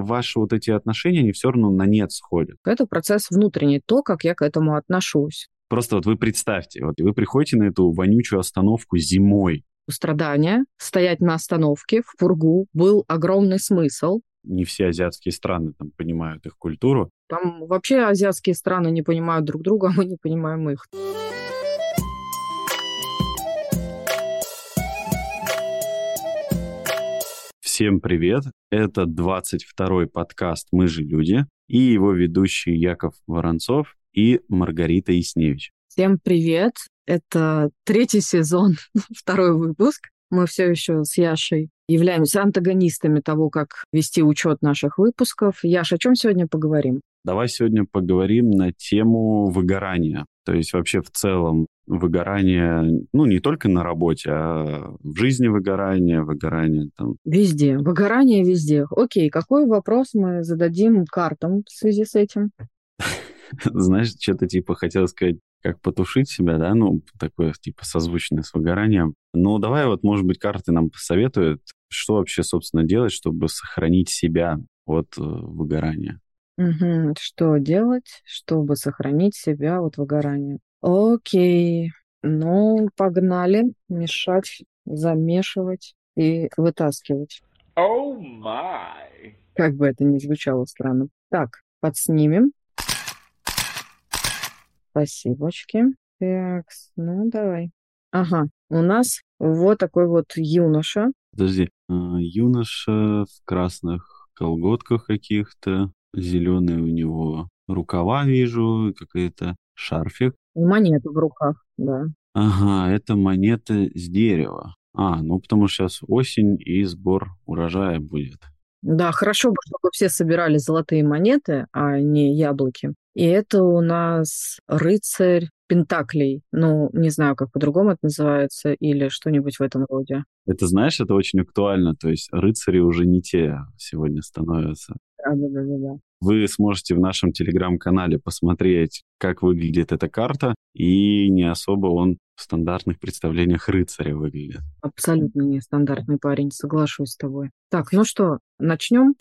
ваши вот эти отношения, они все равно на нет сходят. Это процесс внутренний, то, как я к этому отношусь. Просто вот вы представьте, вот вы приходите на эту вонючую остановку зимой. У страдания стоять на остановке в пургу был огромный смысл. Не все азиатские страны там понимают их культуру. Там вообще азиатские страны не понимают друг друга, а мы не понимаем их. Всем привет! Это 22-й подкаст «Мы же люди» и его ведущие Яков Воронцов и Маргарита Ясневич. Всем привет! Это третий сезон, второй выпуск. Мы все еще с Яшей являемся антагонистами того, как вести учет наших выпусков. Яша, о чем сегодня поговорим? Давай сегодня поговорим на тему выгорания. То есть вообще в целом выгорание, ну, не только на работе, а в жизни выгорание, выгорание там. Везде. Выгорание везде. Окей, какой вопрос мы зададим картам в связи с этим? Знаешь, что-то типа хотел сказать, как потушить себя, да, ну, такое типа созвучное с выгоранием. Ну, давай вот, может быть, карты нам посоветуют, что вообще, собственно, делать, чтобы сохранить себя от э, выгорания. Угу. Что делать, чтобы сохранить себя от выгорания? Окей. Ну, погнали мешать, замешивать и вытаскивать. Oh my. Как бы это ни звучало странно. Так, подснимем. Спасибочки. Так, ну давай. Ага, у нас вот такой вот юноша. Подожди, а, юноша в красных колготках каких-то, зеленые у него рукава вижу, какой-то шарфик. Монеты в руках, да. Ага, это монеты с дерева. А, ну потому что сейчас осень и сбор урожая будет. Да, хорошо бы, чтобы все собирали золотые монеты, а не яблоки. И это у нас рыцарь Пентаклей. Ну, не знаю, как по-другому это называется, или что-нибудь в этом роде. Это, знаешь, это очень актуально. То есть рыцари уже не те сегодня становятся. Да, да, да, да. Вы сможете в нашем телеграм-канале посмотреть, как выглядит эта карта, и не особо он в стандартных представлениях рыцаря выглядит. Абсолютно нестандартный парень, соглашусь с тобой. Так, ну что, начнем?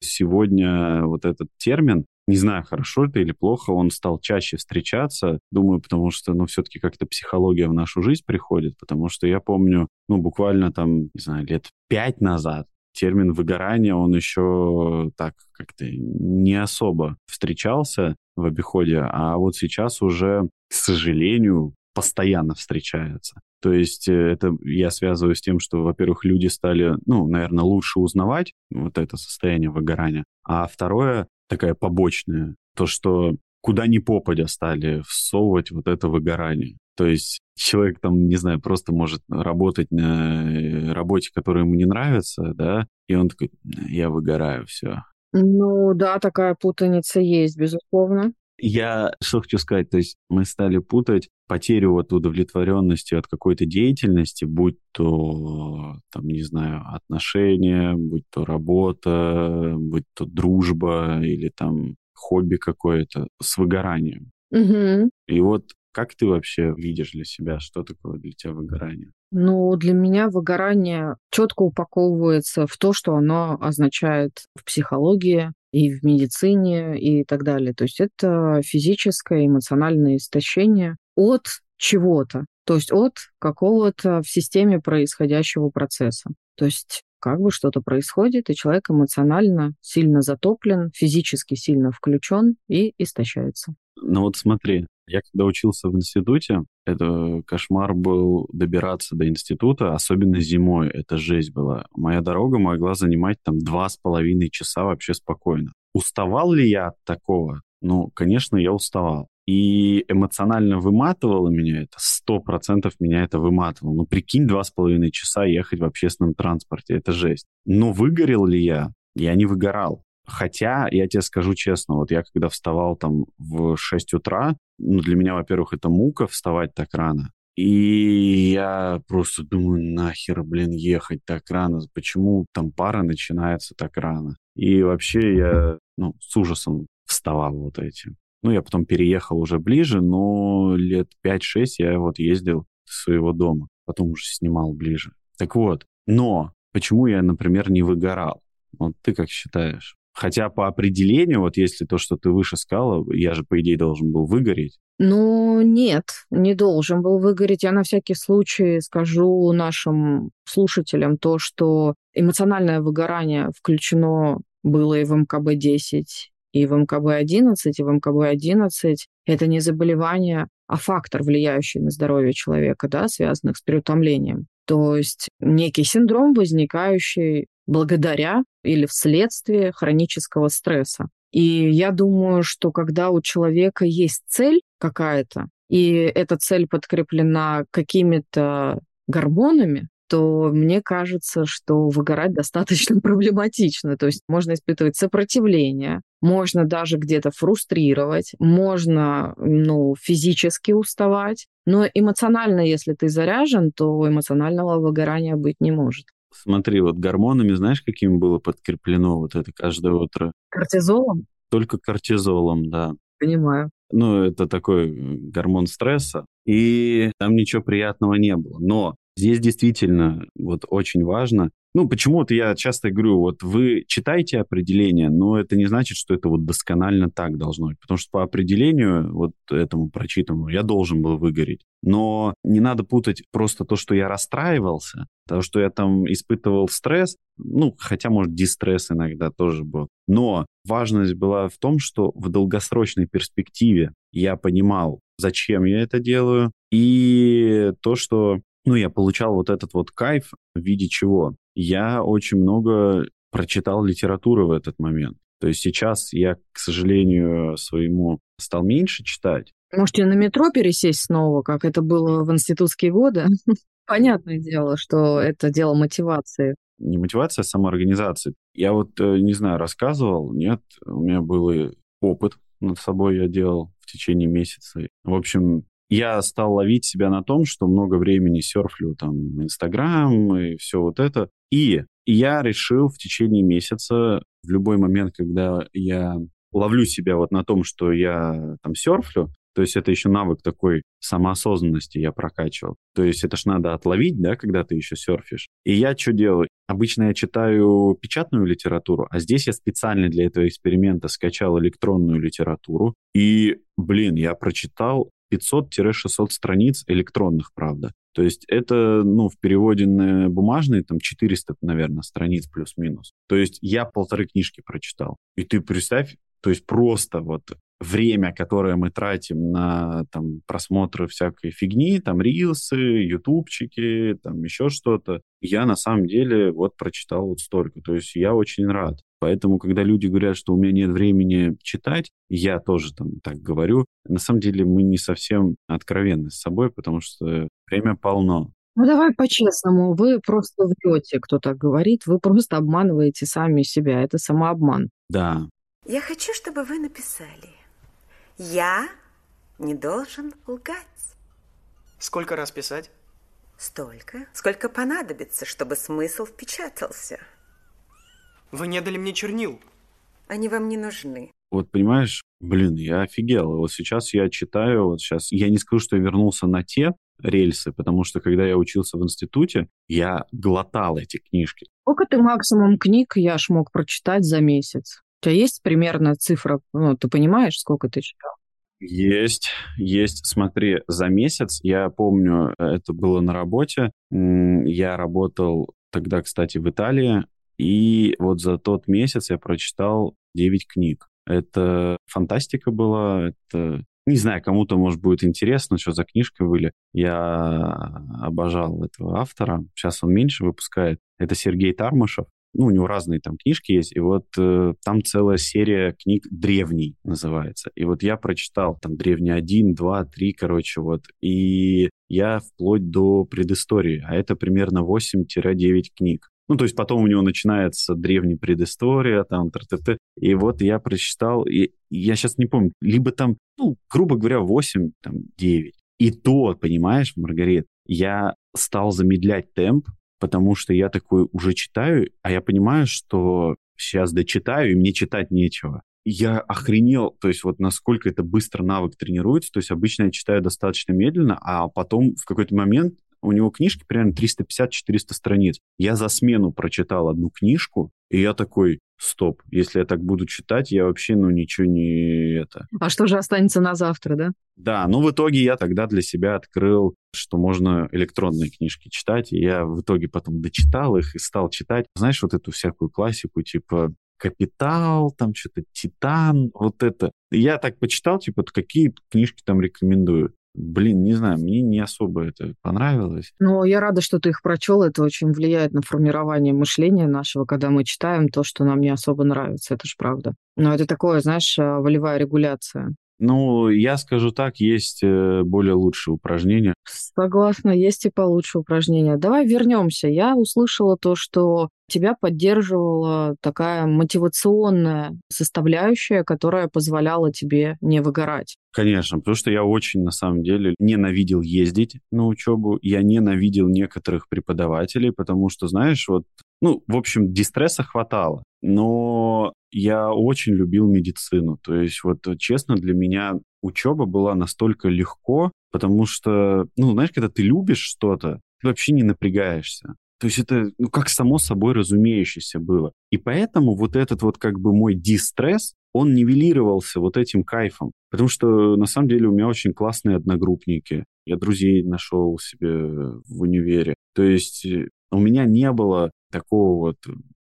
Сегодня вот этот термин не знаю, хорошо это или плохо, он стал чаще встречаться. Думаю, потому что, ну, все-таки как-то психология в нашу жизнь приходит, потому что я помню, ну, буквально там, не знаю, лет пять назад термин выгорание, он еще так как-то не особо встречался в обиходе, а вот сейчас уже, к сожалению, постоянно встречается. То есть э, это я связываю с тем, что, во-первых, люди стали, ну, наверное, лучше узнавать вот это состояние выгорания, а второе, такая побочная, то, что куда ни попадя стали всовывать вот это выгорание. То есть человек там, не знаю, просто может работать на работе, которая ему не нравится, да, и он такой, я выгораю, все. Ну да, такая путаница есть, безусловно. Я что хочу сказать, то есть мы стали путать потерю вот удовлетворенности от какой-то деятельности, будь то, там, не знаю, отношения, будь то работа, будь то дружба или там хобби какое-то с выгоранием. Угу. И вот как ты вообще видишь для себя, что такое для тебя выгорание? Ну, для меня выгорание четко упаковывается в то, что оно означает в психологии, и в медицине и так далее. То есть это физическое, эмоциональное истощение от чего-то, то есть от какого-то в системе происходящего процесса. То есть как бы что-то происходит, и человек эмоционально сильно затоплен, физически сильно включен и истощается. Ну вот смотри, я когда учился в институте, это кошмар был добираться до института, особенно зимой, это жесть была. Моя дорога могла занимать там два с половиной часа вообще спокойно. Уставал ли я от такого? Ну, конечно, я уставал. И эмоционально выматывало меня это, сто процентов меня это выматывало. Ну, прикинь, два с половиной часа ехать в общественном транспорте, это жесть. Но выгорел ли я? Я не выгорал. Хотя, я тебе скажу честно, вот я когда вставал там в 6 утра, ну, для меня, во-первых, это мука вставать так рано. И я просто думаю, нахер, блин, ехать так рано? Почему там пара начинается так рано? И вообще я, ну, с ужасом вставал вот этим. Ну, я потом переехал уже ближе, но лет 5-6 я вот ездил с своего дома. потом уже снимал ближе. Так вот, но почему я, например, не выгорал? Вот ты как считаешь? Хотя по определению, вот если то, что ты выше сказала, я же, по идее, должен был выгореть. Ну, нет, не должен был выгореть. Я на всякий случай скажу нашим слушателям то, что эмоциональное выгорание включено было и в МКБ-10, и в МКБ-11, и в МКБ-11. Это не заболевание, а фактор, влияющий на здоровье человека, да, связанных с переутомлением. То есть некий синдром, возникающий благодаря или вследствие хронического стресса. И я думаю, что когда у человека есть цель какая-то, и эта цель подкреплена какими-то гормонами, то мне кажется, что выгорать достаточно проблематично. То есть можно испытывать сопротивление, можно даже где-то фрустрировать, можно ну, физически уставать, но эмоционально, если ты заряжен, то эмоционального выгорания быть не может. Смотри, вот гормонами, знаешь, каким было подкреплено вот это каждое утро? Кортизолом? Только кортизолом, да. Понимаю. Ну, это такой э, гормон стресса, и там ничего приятного не было. Но здесь действительно вот очень важно ну, почему-то я часто говорю, вот вы читаете определение, но это не значит, что это вот досконально так должно быть. Потому что по определению, вот этому прочитанному, я должен был выгореть. Но не надо путать просто то, что я расстраивался, то, что я там испытывал стресс, ну, хотя, может, дистресс иногда тоже был. Но важность была в том, что в долгосрочной перспективе я понимал, зачем я это делаю, и то, что ну, я получал вот этот вот кайф в виде чего? Я очень много прочитал литературы в этот момент. То есть сейчас я, к сожалению, своему стал меньше читать. Можете на метро пересесть снова, как это было в институтские годы? Понятное дело, что это дело мотивации. Не мотивация, а самоорганизация. Я вот, э, не знаю, рассказывал, нет, у меня был опыт над собой я делал в течение месяца. В общем, я стал ловить себя на том, что много времени серфлю там Инстаграм и все вот это. И я решил в течение месяца, в любой момент, когда я ловлю себя вот на том, что я там серфлю, то есть это еще навык такой самоосознанности я прокачивал. То есть это ж надо отловить, да, когда ты еще серфишь. И я что делаю? Обычно я читаю печатную литературу, а здесь я специально для этого эксперимента скачал электронную литературу. И, блин, я прочитал 500-600 страниц электронных, правда. То есть это, ну, в переводе на бумажный, там, 400, наверное, страниц плюс-минус. То есть я полторы книжки прочитал. И ты представь, то есть просто вот время, которое мы тратим на там, просмотры всякой фигни, там рилсы, ютубчики, там еще что-то, я на самом деле вот прочитал вот столько. То есть я очень рад. Поэтому, когда люди говорят, что у меня нет времени читать, я тоже там так говорю. На самом деле мы не совсем откровенны с собой, потому что время полно. Ну давай по-честному, вы просто врете, кто так говорит, вы просто обманываете сами себя, это самообман. Да. Я хочу, чтобы вы написали. Я не должен лгать. Сколько раз писать? Столько, сколько понадобится, чтобы смысл впечатался. Вы не дали мне чернил. Они вам не нужны. Вот понимаешь, блин, я офигел. Вот сейчас я читаю, вот сейчас, я не скажу, что я вернулся на те рельсы, потому что когда я учился в институте, я глотал эти книжки. Сколько ты максимум книг я ж мог прочитать за месяц? У тебя есть примерно цифра, ну, ты понимаешь, сколько ты читал? Есть, есть. Смотри, за месяц, я помню, это было на работе, я работал тогда, кстати, в Италии, и вот за тот месяц я прочитал 9 книг. Это фантастика была, это... Не знаю, кому-то, может, будет интересно, что за книжка были. Я обожал этого автора. Сейчас он меньше выпускает. Это Сергей Тармашев. Ну, у него разные там книжки есть, и вот э, там целая серия книг «Древний» называется. И вот я прочитал там «Древний 1», 2, 3, короче, вот. И я вплоть до предыстории, а это примерно 8-9 книг. Ну, то есть потом у него начинается древняя предыстория, там, т -т -т. и вот я прочитал, и я сейчас не помню, либо там, ну, грубо говоря, 8, там, 9. И то, понимаешь, Маргарит, я стал замедлять темп, потому что я такой уже читаю, а я понимаю, что сейчас дочитаю, и мне читать нечего. Я охренел, то есть вот насколько это быстро навык тренируется, то есть обычно я читаю достаточно медленно, а потом в какой-то момент у него книжки примерно 350-400 страниц. Я за смену прочитал одну книжку, и я такой, стоп, если я так буду читать, я вообще, ну, ничего не это. А что же останется на завтра, да? Да, ну, в итоге я тогда для себя открыл, что можно электронные книжки читать, и я в итоге потом дочитал их и стал читать, знаешь, вот эту всякую классику, типа Капитал, там что-то Титан, вот это. Я так почитал, типа, какие книжки там рекомендую. Блин, не знаю, мне не особо это понравилось. Ну, я рада, что ты их прочел. Это очень влияет на формирование мышления нашего, когда мы читаем то, что нам не особо нравится. Это же правда. Но это такое, знаешь, а, волевая регуляция. Ну, я скажу так, есть э, более лучшие упражнения. Согласна, есть и получше упражнения. Давай вернемся. Я услышала то, что тебя поддерживала такая мотивационная составляющая, которая позволяла тебе не выгорать. Конечно, потому что я очень, на самом деле, ненавидел ездить на учебу, я ненавидел некоторых преподавателей, потому что, знаешь, вот, ну, в общем, дистресса хватало, но я очень любил медицину. То есть, вот, честно, для меня учеба была настолько легко, потому что, ну, знаешь, когда ты любишь что-то, ты вообще не напрягаешься. То есть это ну, как само собой разумеющееся было. И поэтому вот этот вот как бы мой дистресс, он нивелировался вот этим кайфом. Потому что на самом деле у меня очень классные одногруппники. Я друзей нашел себе в универе. То есть э, у меня не было такого вот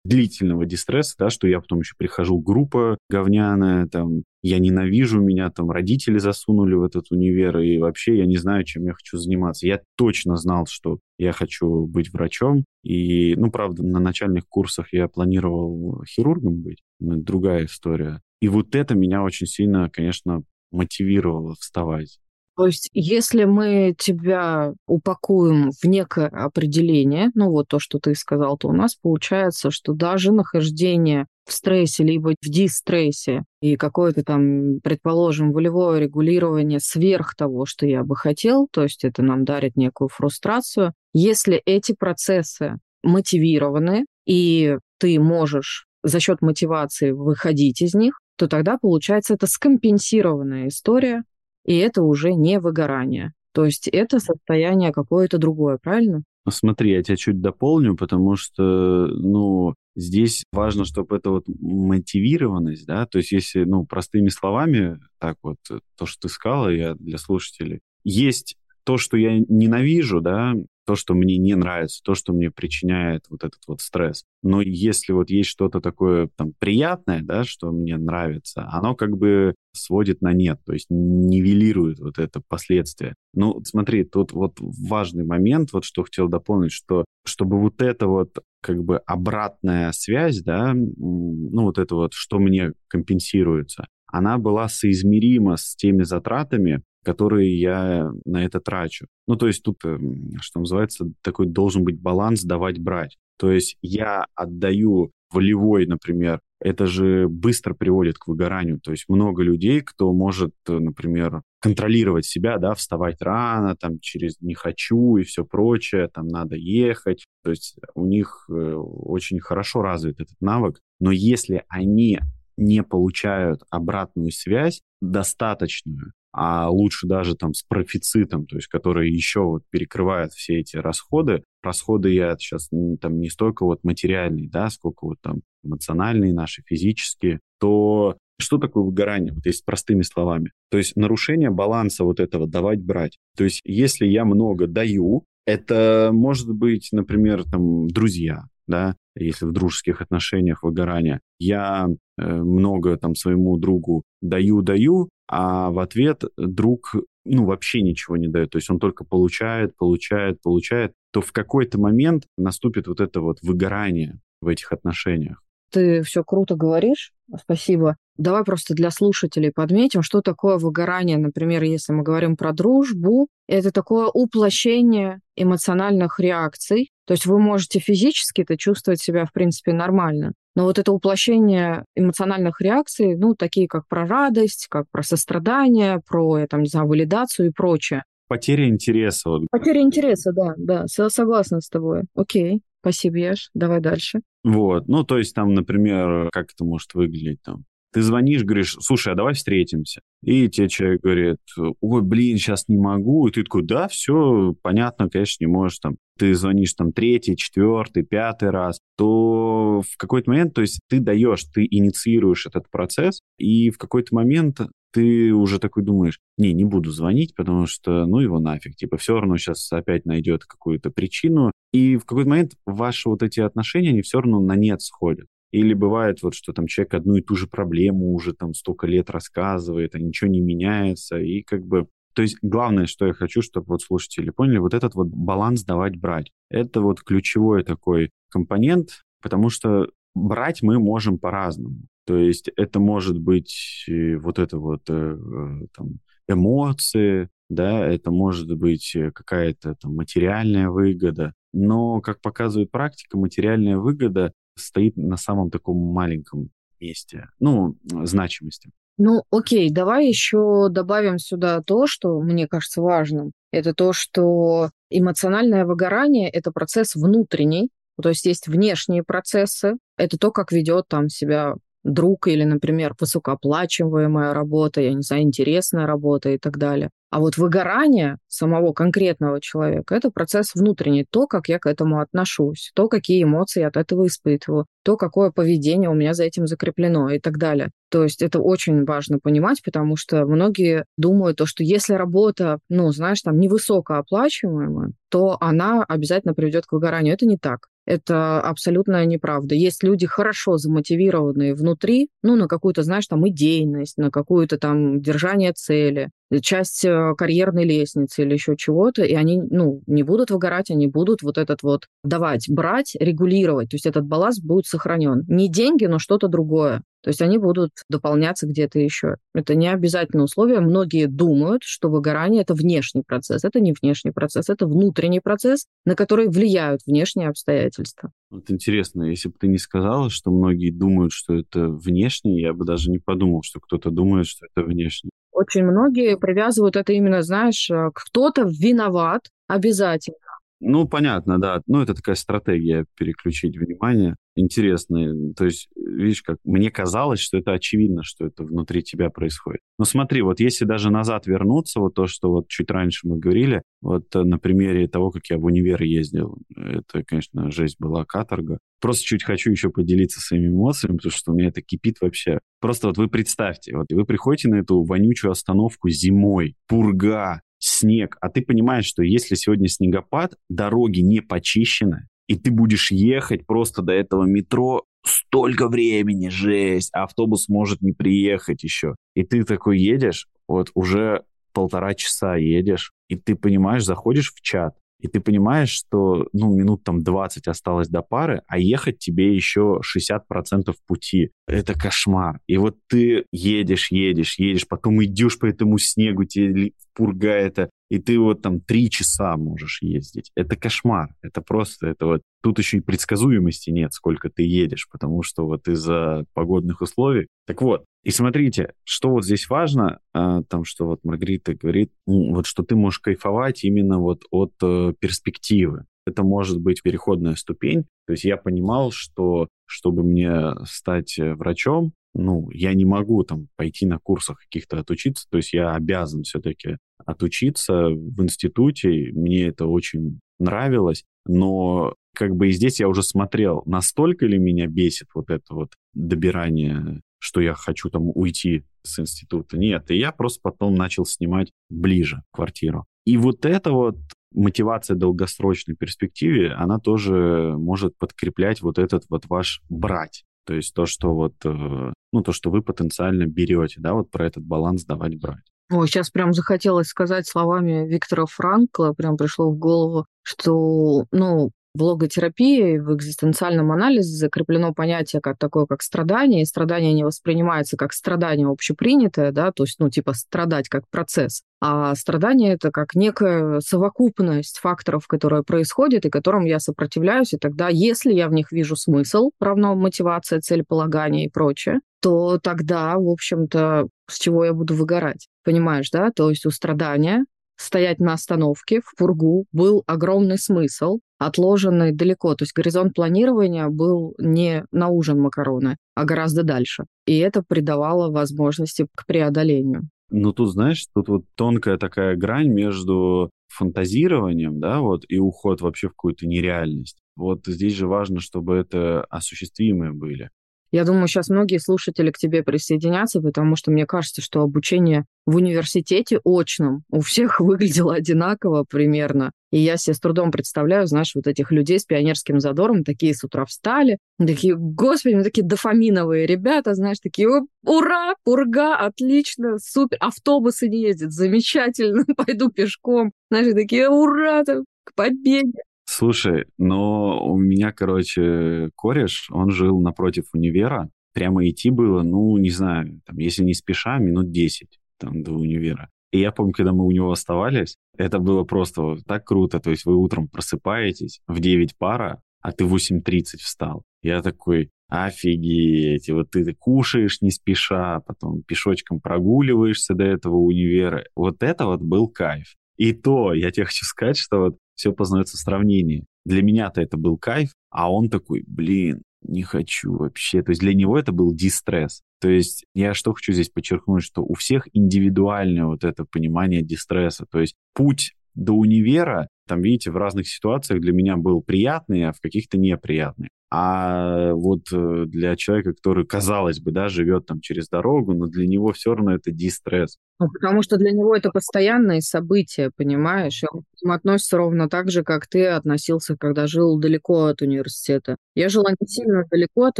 длительного дистресса, да, что я потом еще прихожу, группа говняная, там, я ненавижу, меня там родители засунули в этот универ, и вообще я не знаю, чем я хочу заниматься. Я точно знал, что я хочу быть врачом, и, ну, правда, на начальных курсах я планировал хирургом быть, другая история. И вот это меня очень сильно, конечно, мотивировало вставать. То есть, если мы тебя упакуем в некое определение, ну вот то, что ты сказал, то у нас получается, что даже нахождение в стрессе либо в дистрессе и какое-то там, предположим, волевое регулирование сверх того, что я бы хотел, то есть это нам дарит некую фрустрацию, если эти процессы мотивированы, и ты можешь за счет мотивации выходить из них, то тогда получается это скомпенсированная история, и это уже не выгорание. То есть это состояние какое-то другое, правильно? Ну, смотри, я тебя чуть дополню, потому что, ну, здесь важно, чтобы это вот мотивированность, да, то есть если, ну, простыми словами, так вот, то, что ты сказала, я для слушателей, есть то, что я ненавижу, да, то, что мне не нравится, то, что мне причиняет вот этот вот стресс. Но если вот есть что-то такое там приятное, да, что мне нравится, оно как бы сводит на нет, то есть нивелирует вот это последствие. Ну, смотри, тут вот важный момент, вот что хотел дополнить, что чтобы вот это вот как бы обратная связь, да, ну вот это вот, что мне компенсируется, она была соизмерима с теми затратами, которые я на это трачу. Ну, то есть тут, эм, что называется, такой должен быть баланс давать-брать. То есть я отдаю волевой, например, это же быстро приводит к выгоранию. То есть много людей, кто может, э, например, контролировать себя, да, вставать рано, там, через «не хочу» и все прочее, там, надо ехать. То есть у них э, очень хорошо развит этот навык. Но если они не получают обратную связь достаточную, а лучше даже там с профицитом, то есть который еще вот перекрывает все эти расходы. Расходы я сейчас там не столько вот материальные, да, сколько вот там эмоциональные наши, физические, то что такое выгорание? Вот есть простыми словами. То есть нарушение баланса вот этого давать-брать. То есть если я много даю, это может быть, например, там друзья, да, если в дружеских отношениях выгорание. Я э, много там своему другу даю-даю, а в ответ друг ну, вообще ничего не дает, то есть он только получает, получает, получает, то в какой-то момент наступит вот это вот выгорание в этих отношениях. Ты все круто говоришь, спасибо. Давай просто для слушателей подметим, что такое выгорание. Например, если мы говорим про дружбу, это такое уплощение эмоциональных реакций. То есть вы можете физически это чувствовать себя, в принципе, нормально. Но вот это уплощение эмоциональных реакций, ну, такие как про радость, как про сострадание, про, я там, не знаю, валидацию и прочее. Потеря интереса. Потеря интереса, да, да, согласна с тобой. Окей, спасибо, Яш, давай дальше. Вот, ну, то есть там, например, как это может выглядеть там? Ты звонишь, говоришь, слушай, а давай встретимся. И тебе человек говорит, ой, блин, сейчас не могу. И ты такой, да, все, понятно, конечно, не можешь там. Ты звонишь там третий, четвертый, пятый раз, то в какой-то момент, то есть ты даешь, ты инициируешь этот процесс, и в какой-то момент ты уже такой думаешь, не, не буду звонить, потому что, ну его нафиг, типа, все равно сейчас опять найдет какую-то причину. И в какой-то момент ваши вот эти отношения, они все равно на нет сходят. Или бывает вот, что там человек одну и ту же проблему уже там столько лет рассказывает, а ничего не меняется, и как бы... То есть главное, что я хочу, чтобы вот слушатели поняли, вот этот вот баланс давать-брать. Это вот ключевой такой компонент, потому что брать мы можем по-разному. То есть это может быть э, вот это вот э, э, там, эмоции, да, это может быть какая-то там материальная выгода. Но, как показывает практика, материальная выгода стоит на самом таком маленьком месте, ну, значимости. Ну, окей, давай еще добавим сюда то, что мне кажется важным. Это то, что эмоциональное выгорание – это процесс внутренний, то есть есть внешние процессы, это то, как ведет там себя друг или, например, высокооплачиваемая работа, я не знаю, интересная работа и так далее. А вот выгорание самого конкретного человека – это процесс внутренний, то, как я к этому отношусь, то, какие эмоции я от этого испытываю, то, какое поведение у меня за этим закреплено и так далее. То есть это очень важно понимать, потому что многие думают, то, что если работа, ну, знаешь, там невысокооплачиваемая, то она обязательно приведет к выгоранию. Это не так. Это абсолютно неправда. Есть люди хорошо замотивированные внутри, ну, на какую-то, знаешь, там идейность, на какую-то там держание цели, часть э, карьерной лестницы или еще чего-то, и они, ну, не будут выгорать, они будут вот этот вот давать, брать, регулировать, то есть этот баланс будет сохранен. Не деньги, но что-то другое. То есть они будут дополняться где-то еще. Это не обязательное условие. Многие думают, что выгорание – это внешний процесс. Это не внешний процесс, это внутренний процесс, на который влияют внешние обстоятельства. Вот интересно, если бы ты не сказала, что многие думают, что это внешний, я бы даже не подумал, что кто-то думает, что это внешний. Очень многие привязывают это именно, знаешь, э, кто-то виноват обязательно. Ну, понятно, да. Ну, это такая стратегия переключить внимание. Интересно. То есть, видишь, как мне казалось, что это очевидно, что это внутри тебя происходит. Но смотри, вот если даже назад вернуться, вот то, что вот чуть раньше мы говорили, вот э, на примере того, как я в универ ездил, это, конечно, жесть была, каторга. Просто чуть хочу еще поделиться своими эмоциями, потому что у меня это кипит вообще. Просто вот вы представьте, вот вы приходите на эту вонючую остановку зимой, пурга, снег, а ты понимаешь, что если сегодня снегопад, дороги не почищены, и ты будешь ехать просто до этого метро столько времени, жесть, а автобус может не приехать еще. И ты такой едешь, вот уже полтора часа едешь, и ты понимаешь, заходишь в чат, и ты понимаешь, что, ну, минут там 20 осталось до пары, а ехать тебе еще 60% пути. Это кошмар. И вот ты едешь, едешь, едешь, потом идешь по этому снегу, тебе пурга это, и ты вот там три часа можешь ездить. Это кошмар. Это просто, это вот... Тут еще и предсказуемости нет, сколько ты едешь, потому что вот из-за погодных условий. Так вот, и смотрите, что вот здесь важно, а, там, что вот Маргарита говорит, вот что ты можешь кайфовать именно вот от э, перспективы. Это может быть переходная ступень. То есть я понимал, что чтобы мне стать э, врачом, ну, я не могу там пойти на курсах каких-то отучиться, то есть я обязан все-таки отучиться в институте, мне это очень нравилось, но как бы и здесь я уже смотрел, настолько ли меня бесит вот это вот добирание что я хочу там уйти с института. Нет, и я просто потом начал снимать ближе квартиру. И вот эта вот мотивация долгосрочной перспективе, она тоже может подкреплять вот этот вот ваш брать. То есть то, что вот, э, ну, то, что вы потенциально берете, да, вот про этот баланс давать-брать. Ой, сейчас прям захотелось сказать словами Виктора Франкла, прям пришло в голову, что, ну, в логотерапии, в экзистенциальном анализе закреплено понятие как такое, как страдание, и страдание не воспринимается как страдание общепринятое, да, то есть, ну, типа страдать как процесс, а страдание это как некая совокупность факторов, которые происходят и которым я сопротивляюсь, и тогда, если я в них вижу смысл, равно мотивация, целеполагание и прочее, то тогда, в общем-то, с чего я буду выгорать? Понимаешь, да? То есть у страдания стоять на остановке в пургу был огромный смысл, отложенный далеко. То есть горизонт планирования был не на ужин макароны, а гораздо дальше. И это придавало возможности к преодолению. Ну, тут, знаешь, тут вот тонкая такая грань между фантазированием, да, вот, и уход вообще в какую-то нереальность. Вот здесь же важно, чтобы это осуществимые были. Я думаю, сейчас многие слушатели к тебе присоединятся, потому что мне кажется, что обучение в университете очном у всех выглядело одинаково примерно. И я себе с трудом представляю, знаешь, вот этих людей с пионерским задором, такие с утра встали, такие, господи, такие дофаминовые ребята, знаешь, такие, ура, пурга, отлично, супер, автобусы не ездят, замечательно, пойду пешком. Знаешь, такие, ура, там, к победе. Слушай, но у меня, короче, кореш, он жил напротив универа. Прямо идти было, ну, не знаю, там, если не спеша, минут 10 там, до универа. И я помню, когда мы у него оставались, это было просто так круто. То есть вы утром просыпаетесь, в 9 пара, а ты в 8.30 встал. Я такой, офигеть, вот ты кушаешь не спеша, потом пешочком прогуливаешься до этого универа. Вот это вот был кайф. И то, я тебе хочу сказать, что вот все познается в сравнении. Для меня-то это был кайф, а он такой, блин, не хочу вообще. То есть для него это был дистресс. То есть я что хочу здесь подчеркнуть, что у всех индивидуальное вот это понимание дистресса. То есть путь до универа, там, видите, в разных ситуациях для меня был приятный, а в каких-то неприятный. А вот э, для человека, который, казалось бы, да, живет там через дорогу, но для него все равно это дистресс. Ну, потому что для него это постоянное событие, понимаешь? И он к нему относится ровно так же, как ты относился, когда жил далеко от университета. Я жила не сильно далеко от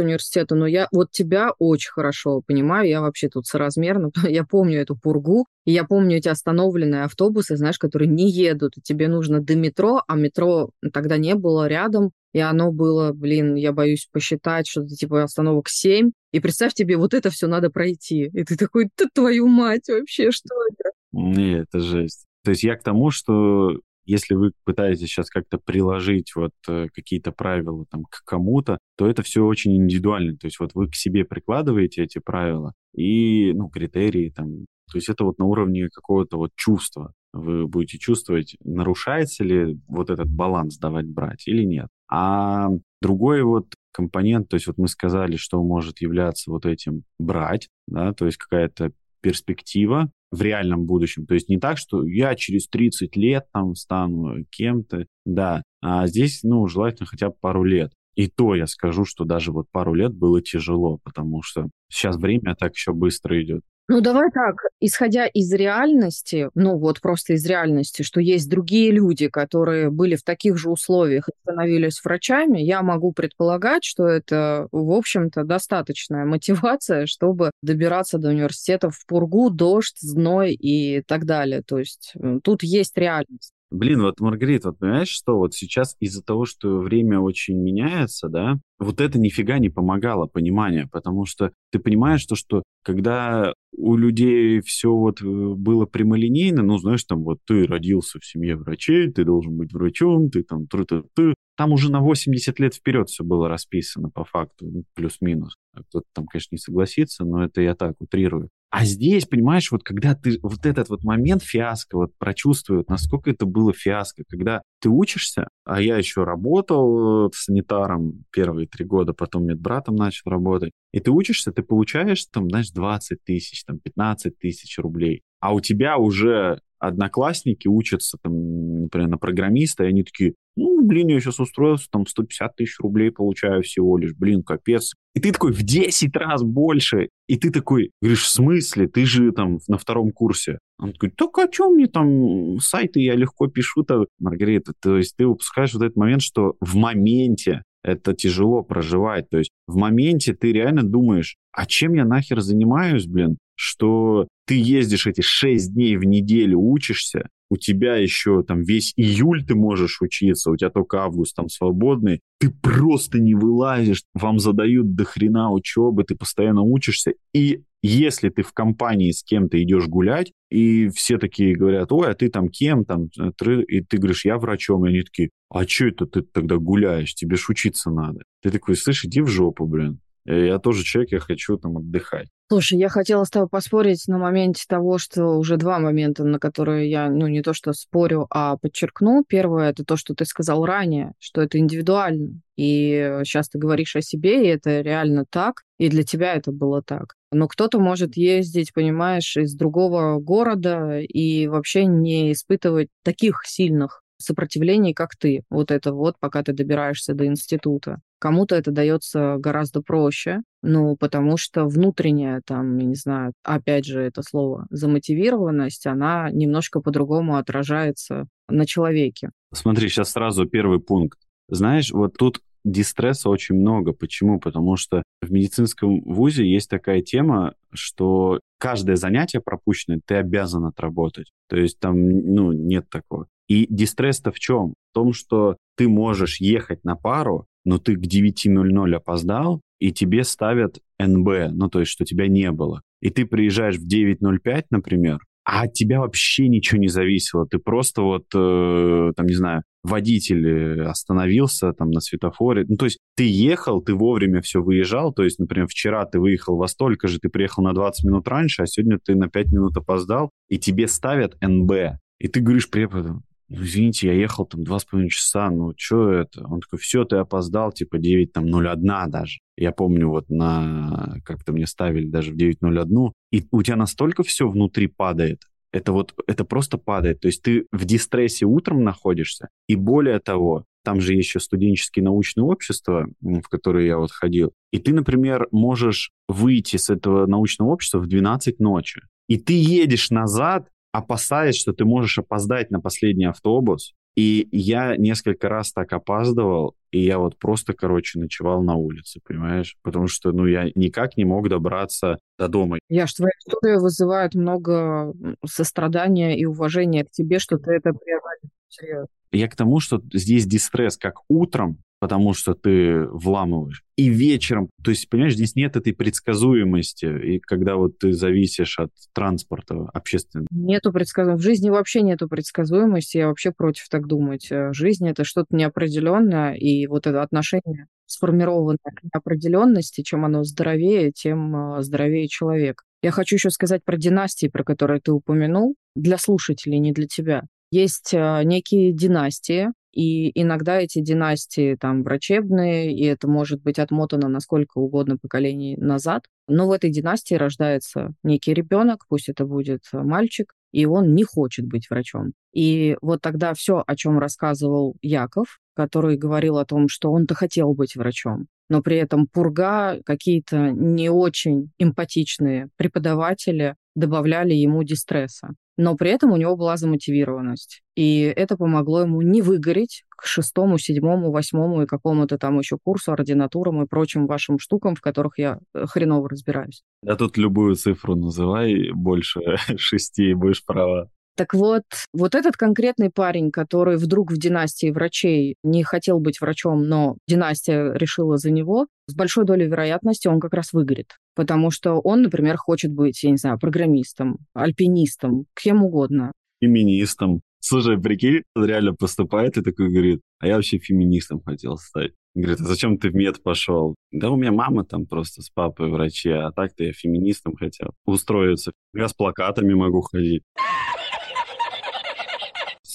университета, но я вот тебя очень хорошо понимаю. Я вообще тут соразмерно. Я помню эту пургу, и я помню эти остановленные автобусы, знаешь, которые не едут, и тебе нужно до метро, а метро тогда не было рядом, и оно было, блин, я боюсь посчитать, что-то типа остановок 7, и представь тебе, вот это все надо пройти. И ты такой, ты твою мать вообще, что это? Не, это жесть. То есть я к тому, что если вы пытаетесь сейчас как-то приложить вот э, какие-то правила там к кому-то, то это все очень индивидуально. То есть вот вы к себе прикладываете эти правила и, ну, критерии там. То есть это вот на уровне какого-то вот чувства. Вы будете чувствовать, нарушается ли вот этот баланс давать-брать или нет. А другой вот компонент, то есть вот мы сказали, что может являться вот этим брать, да, то есть какая-то перспектива в реальном будущем. То есть не так, что я через 30 лет там стану кем-то, да, а здесь, ну, желательно хотя бы пару лет. И то я скажу, что даже вот пару лет было тяжело, потому что сейчас время так еще быстро идет. Ну, давай так, исходя из реальности, ну вот просто из реальности, что есть другие люди, которые были в таких же условиях и становились врачами, я могу предполагать, что это, в общем-то, достаточная мотивация, чтобы добираться до университета в пургу, дождь, зной и так далее. То есть тут есть реальность. Блин, вот, Маргарит, вот понимаешь, что вот сейчас из-за того, что время очень меняется, да, вот это нифига не помогало, понимание, потому что ты понимаешь то, что когда у людей все вот э, было прямолинейно, ну, знаешь, там вот ты родился в семье врачей, ты должен быть врачом, ты там ты, ты, ты. Там уже на 80 лет вперед все было расписано по факту, ну, плюс-минус. Кто-то там, конечно, не согласится, но это я так утрирую. А здесь, понимаешь, вот когда ты вот этот вот момент фиаско вот прочувствует, насколько это было фиаско, когда ты учишься, а я еще работал э, санитаром первые три года, потом медбратом начал работать, и ты учишься, ты получаешь там, знаешь, 20 тысяч, там 15 тысяч рублей, а у тебя уже одноклассники учатся, там, например, на программиста, и они такие, ну, блин, я сейчас устроился, там 150 тысяч рублей получаю всего лишь, блин, капец. И ты такой в 10 раз больше, и ты такой, говоришь, в смысле, ты же там на втором курсе. Он такой, так о чем мне там сайты я легко пишу-то, Маргарита, то есть ты выпускаешь вот этот момент, что в моменте это тяжело проживать. То есть в моменте ты реально думаешь, а чем я нахер занимаюсь, блин, что ты ездишь эти шесть дней в неделю, учишься, у тебя еще там весь июль ты можешь учиться, у тебя только август там свободный, ты просто не вылазишь, вам задают до хрена учебы, ты постоянно учишься, и если ты в компании с кем-то идешь гулять, и все такие говорят, ой, а ты там кем там, и ты говоришь, я врачом, и они такие, а что это ты тогда гуляешь, тебе ж учиться надо. Ты такой, слышь, иди в жопу, блин. Я тоже человек, я хочу там отдыхать. Слушай, я хотела с тобой поспорить на моменте того, что уже два момента, на которые я, ну, не то что спорю, а подчеркну. Первое, это то, что ты сказал ранее, что это индивидуально. И сейчас ты говоришь о себе, и это реально так, и для тебя это было так. Но кто-то может ездить, понимаешь, из другого города и вообще не испытывать таких сильных сопротивлений, как ты. Вот это вот, пока ты добираешься до института. Кому-то это дается гораздо проще, ну, потому что внутренняя, там, я не знаю, опять же, это слово, замотивированность, она немножко по-другому отражается на человеке. Смотри, сейчас сразу первый пункт. Знаешь, вот тут дистресса очень много. Почему? Потому что в медицинском вузе есть такая тема, что каждое занятие пропущенное ты обязан отработать. То есть там, ну, нет такого. И дистресс-то в чем? В том, что ты можешь ехать на пару, но ты к 9.00 опоздал, и тебе ставят НБ, ну то есть, что тебя не было. И ты приезжаешь в 9.05, например, а от тебя вообще ничего не зависело. Ты просто вот, э, там, не знаю, водитель э, остановился там на светофоре. Ну, то есть ты ехал, ты вовремя все выезжал. То есть, например, вчера ты выехал во столько же, ты приехал на 20 минут раньше, а сегодня ты на 5 минут опоздал, и тебе ставят НБ. И ты говоришь преподу, извините, я ехал там два с половиной часа, ну, что это? Он такой, все, ты опоздал, типа 9, там, 01 даже. Я помню, вот на, как-то мне ставили даже в 9.01, и у тебя настолько все внутри падает, это вот, это просто падает. То есть ты в дистрессе утром находишься, и более того, там же еще студенческие научные общества, в которые я вот ходил, и ты, например, можешь выйти с этого научного общества в 12 ночи, и ты едешь назад, опасаясь, что ты можешь опоздать на последний автобус. И я несколько раз так опаздывал, и я вот просто, короче, ночевал на улице, понимаешь? Потому что, ну, я никак не мог добраться до дома. Я ж твоя история вызывает много сострадания и уважения к тебе, что ты это преодолел. Я к тому, что здесь дистресс как утром, потому что ты вламываешь. И вечером, то есть, понимаешь, здесь нет этой предсказуемости, и когда вот ты зависишь от транспорта общественного. Нету предсказуемости. В жизни вообще нету предсказуемости, я вообще против так думать. Э, жизнь — это что-то неопределенное, и вот это отношение сформированное к неопределенности, чем оно здоровее, тем э, здоровее человек. Я хочу еще сказать про династии, про которые ты упомянул, для слушателей, не для тебя. Есть э, некие династии, и иногда эти династии там врачебные, и это может быть отмотано на сколько угодно поколений назад. Но в этой династии рождается некий ребенок, пусть это будет мальчик, и он не хочет быть врачом. И вот тогда все, о чем рассказывал Яков, который говорил о том, что он-то хотел быть врачом, но при этом пурга, какие-то не очень эмпатичные преподаватели добавляли ему дистресса но при этом у него была замотивированность. И это помогло ему не выгореть к шестому, седьмому, восьмому и какому-то там еще курсу, ординатурам и прочим вашим штукам, в которых я э, хреново разбираюсь. Да тут любую цифру называй, больше шести, будешь права. Так вот, вот этот конкретный парень, который вдруг в династии врачей не хотел быть врачом, но династия решила за него, с большой долей вероятности он как раз выгорит. Потому что он, например, хочет быть, я не знаю, программистом, альпинистом, кем угодно. Феминистом. Слушай, прикинь, он реально поступает и такой говорит, а я вообще феминистом хотел стать. Говорит, а зачем ты в мед пошел? Да у меня мама там просто с папой врачи, а так-то я феминистом хотел устроиться. Я с плакатами могу ходить.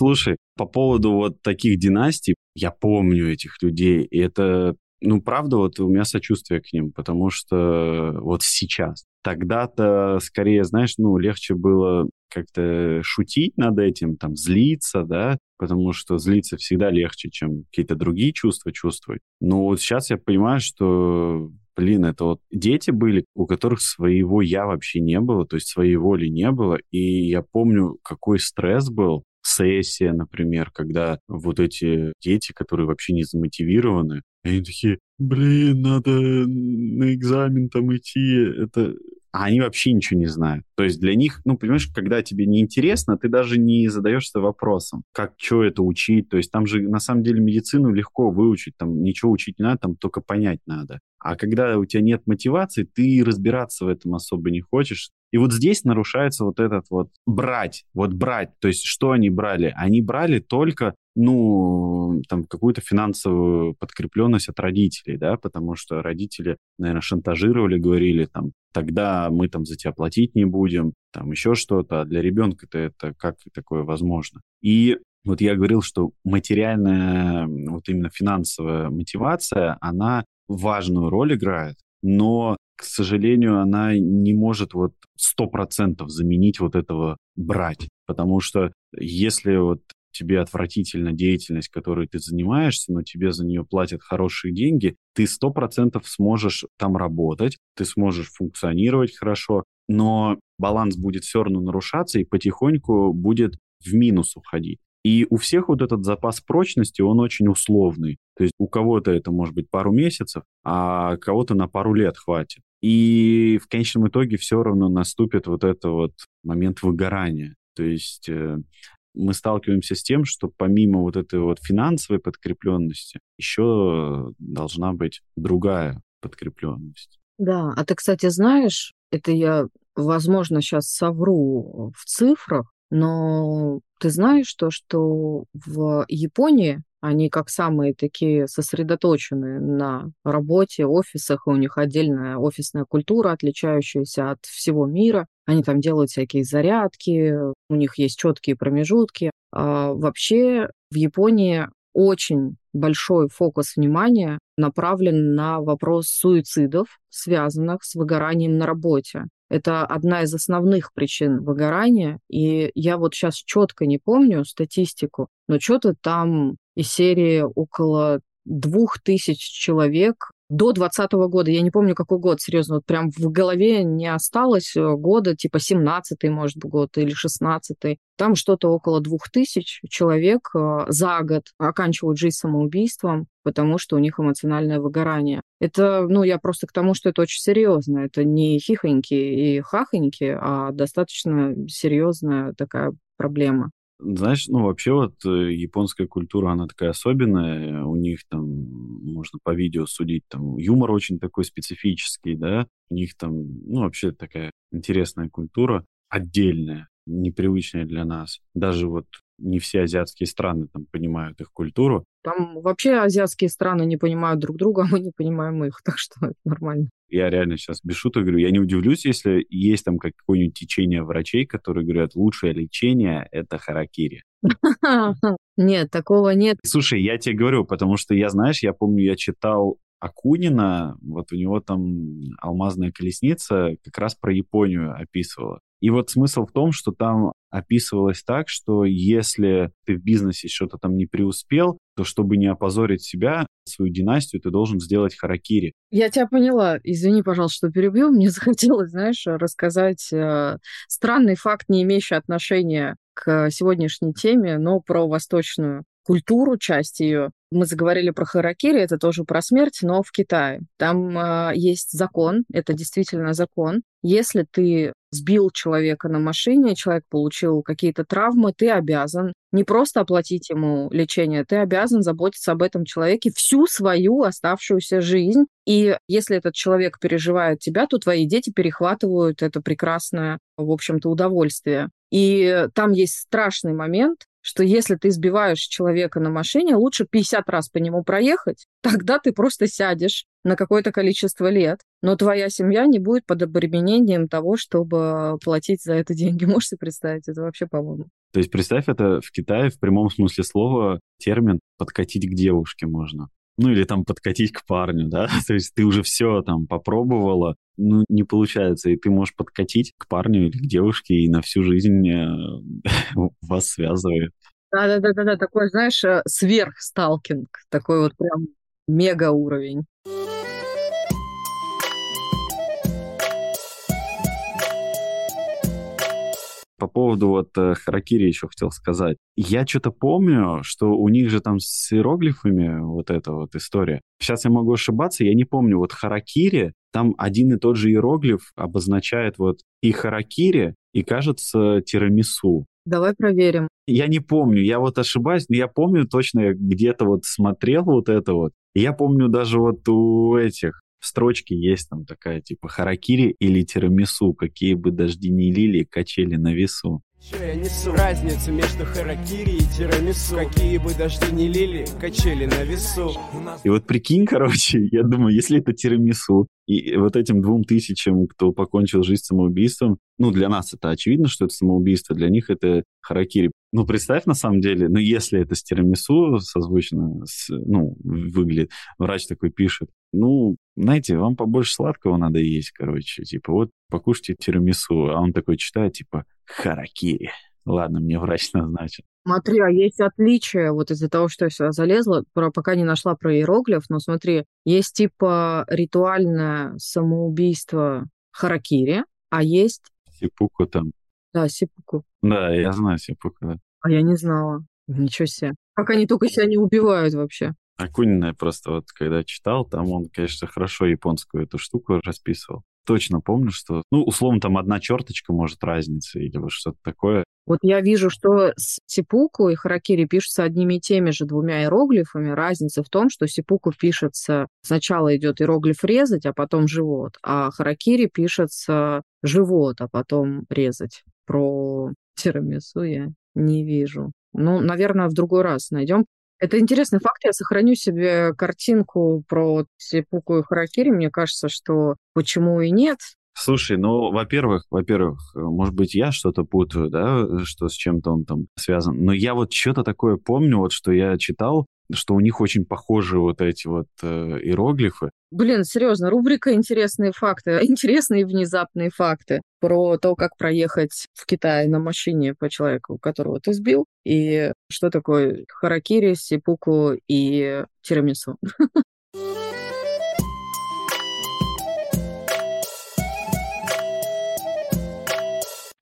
Слушай, по поводу вот таких династий, я помню этих людей, и это, ну, правда, вот у меня сочувствие к ним, потому что вот сейчас. Тогда-то, скорее, знаешь, ну, легче было как-то шутить над этим, там, злиться, да, потому что злиться всегда легче, чем какие-то другие чувства чувствовать. Но вот сейчас я понимаю, что блин, это вот дети были, у которых своего я вообще не было, то есть своей воли не было, и я помню, какой стресс был, сессия, например, когда вот эти дети, которые вообще не замотивированы, они такие, блин, надо на экзамен там идти, это... А они вообще ничего не знают. То есть для них, ну, понимаешь, когда тебе неинтересно, ты даже не задаешься вопросом, как, что это учить. То есть там же, на самом деле, медицину легко выучить, там ничего учить не надо, там только понять надо. А когда у тебя нет мотивации, ты разбираться в этом особо не хочешь. И вот здесь нарушается вот этот вот брать, вот брать. То есть что они брали? Они брали только ну, там, какую-то финансовую подкрепленность от родителей, да, потому что родители, наверное, шантажировали, говорили, там, тогда мы там за тебя платить не будем, там, еще что-то, а для ребенка-то это как такое возможно? И вот я говорил, что материальная, вот именно финансовая мотивация, она важную роль играет, но, к сожалению, она не может вот сто процентов заменить вот этого брать. Потому что если вот тебе отвратительна деятельность, которой ты занимаешься, но тебе за нее платят хорошие деньги, ты сто процентов сможешь там работать, ты сможешь функционировать хорошо, но баланс будет все равно нарушаться и потихоньку будет в минус уходить. И у всех вот этот запас прочности, он очень условный. То есть у кого-то это может быть пару месяцев, а кого-то на пару лет хватит. И в конечном итоге все равно наступит вот этот вот момент выгорания. То есть э, мы сталкиваемся с тем, что помимо вот этой вот финансовой подкрепленности еще должна быть другая подкрепленность. Да, а ты, кстати, знаешь, это я, возможно, сейчас совру в цифрах, но ты знаешь то, что в Японии они как самые такие сосредоточенные на работе, офисах, и у них отдельная офисная культура, отличающаяся от всего мира. Они там делают всякие зарядки, у них есть четкие промежутки. А вообще в Японии очень большой фокус внимания направлен на вопрос суицидов, связанных с выгоранием на работе. Это одна из основных причин выгорания. И я вот сейчас четко не помню статистику, но что-то там из серии около двух тысяч человек до 2020 года, я не помню, какой год, серьезно, вот прям в голове не осталось э, года, типа 17-й, может быть, год или 16-й. Там что-то около двух тысяч человек э, за год оканчивают жизнь самоубийством, потому что у них эмоциональное выгорание. Это, ну, я просто к тому, что это очень серьезно. Это не хихоньки и хахоньки, а достаточно серьезная такая проблема. Знаешь, ну вообще вот э, японская культура, она такая особенная. У них там, можно по видео судить, там юмор очень такой специфический, да. У них там, ну вообще такая интересная культура, отдельная, непривычная для нас. Даже вот не все азиатские страны там понимают их культуру. Там вообще азиатские страны не понимают друг друга, а мы не понимаем их, так что это нормально. Я реально сейчас без шуток говорю, я не удивлюсь, если есть там какое-нибудь течение врачей, которые говорят, лучшее лечение – это харакири. Нет, такого нет. Слушай, я тебе говорю, потому что я, знаешь, я помню, я читал Акунина, вот у него там «Алмазная колесница» как раз про Японию описывала. И вот смысл в том, что там описывалось так, что если ты в бизнесе что-то там не преуспел, то чтобы не опозорить себя, свою династию, ты должен сделать харакири. Я тебя поняла. Извини, пожалуйста, что перебью. Мне захотелось, знаешь, рассказать э, странный факт, не имеющий отношения к сегодняшней теме, но про восточную культуру, часть ее. Мы заговорили про харакири, это тоже про смерть, но в Китае. Там э, есть закон, это действительно закон. Если ты сбил человека на машине, человек получил какие-то травмы, ты обязан не просто оплатить ему лечение, ты обязан заботиться об этом человеке всю свою оставшуюся жизнь. И если этот человек переживает тебя, то твои дети перехватывают это прекрасное, в общем-то, удовольствие. И там есть страшный момент, что если ты сбиваешь человека на машине, лучше 50 раз по нему проехать, тогда ты просто сядешь на какое-то количество лет, но твоя семья не будет под обременением того, чтобы платить за это деньги. Можете представить? Это вообще, по-моему. То есть представь, это в Китае в прямом смысле слова термин «подкатить к девушке» можно. Ну или там подкатить к парню, да? То есть ты уже все там попробовала, ну не получается, и ты можешь подкатить к парню или к девушке, и на всю жизнь э, вас связывает. Да-да-да, такой, знаешь, э, сверхсталкинг, такой вот прям мега уровень. По поводу вот э, Харакири еще хотел сказать. Я что-то помню, что у них же там с иероглифами вот эта вот история. Сейчас я могу ошибаться, я не помню. Вот Харакири, там один и тот же иероглиф обозначает вот и Харакири, и, кажется, тирамису. Давай проверим. Я не помню, я вот ошибаюсь, но я помню точно, я где-то вот смотрел вот это вот. Я помню даже вот у этих в строчке есть там такая типа харакири или тирамису, какие бы дожди не лили, качели на весу. Я несу? Разница между харакири и тирамису Какие бы дожди не лили, качели на весу И вот прикинь, короче, я думаю, если это тирамису, и вот этим двум тысячам, кто покончил жизнь самоубийством, ну, для нас это очевидно, что это самоубийство, для них это харакири. Ну, представь, на самом деле, ну, если это с тирамису созвучно, с, ну, выглядит, врач такой пишет, ну, знаете, вам побольше сладкого надо есть, короче, типа, вот покушайте тирамису, а он такой читает, типа, харакири. Ладно, мне врач назначил. Смотри, а есть отличие вот из-за того, что я сюда залезла, про, пока не нашла про иероглиф, но смотри, есть типа ритуальное самоубийство харакири, а есть... Сипуку там. Да, сипуку. Да, я знаю сипуку, да. А я не знала. Ничего себе. Как они только себя не убивают вообще. Акунина просто вот когда читал, там он, конечно, хорошо японскую эту штуку расписывал. Точно помню, что, ну, условно, там одна черточка, может, разница или вот что-то такое. Вот я вижу, что сипуку и харакири пишутся одними и теми же двумя иероглифами. Разница в том, что сипуку пишется, сначала идет иероглиф резать, а потом живот, а харакири пишется живот, а потом резать. Про тирамису я не вижу. Ну, наверное, в другой раз найдем. Это интересный факт. Я сохраню себе картинку про Сипуку и Харакири. Мне кажется, что почему и нет. Слушай, ну, во-первых, во-первых, может быть, я что-то путаю, да, что с чем-то он там связан. Но я вот что-то такое помню, вот что я читал, что у них очень похожи вот эти вот э, иероглифы. Блин, серьезно, рубрика «Интересные факты». Интересные внезапные факты про то, как проехать в Китае на машине по человеку, которого ты сбил, и что такое харакири, сипуку и тирамису.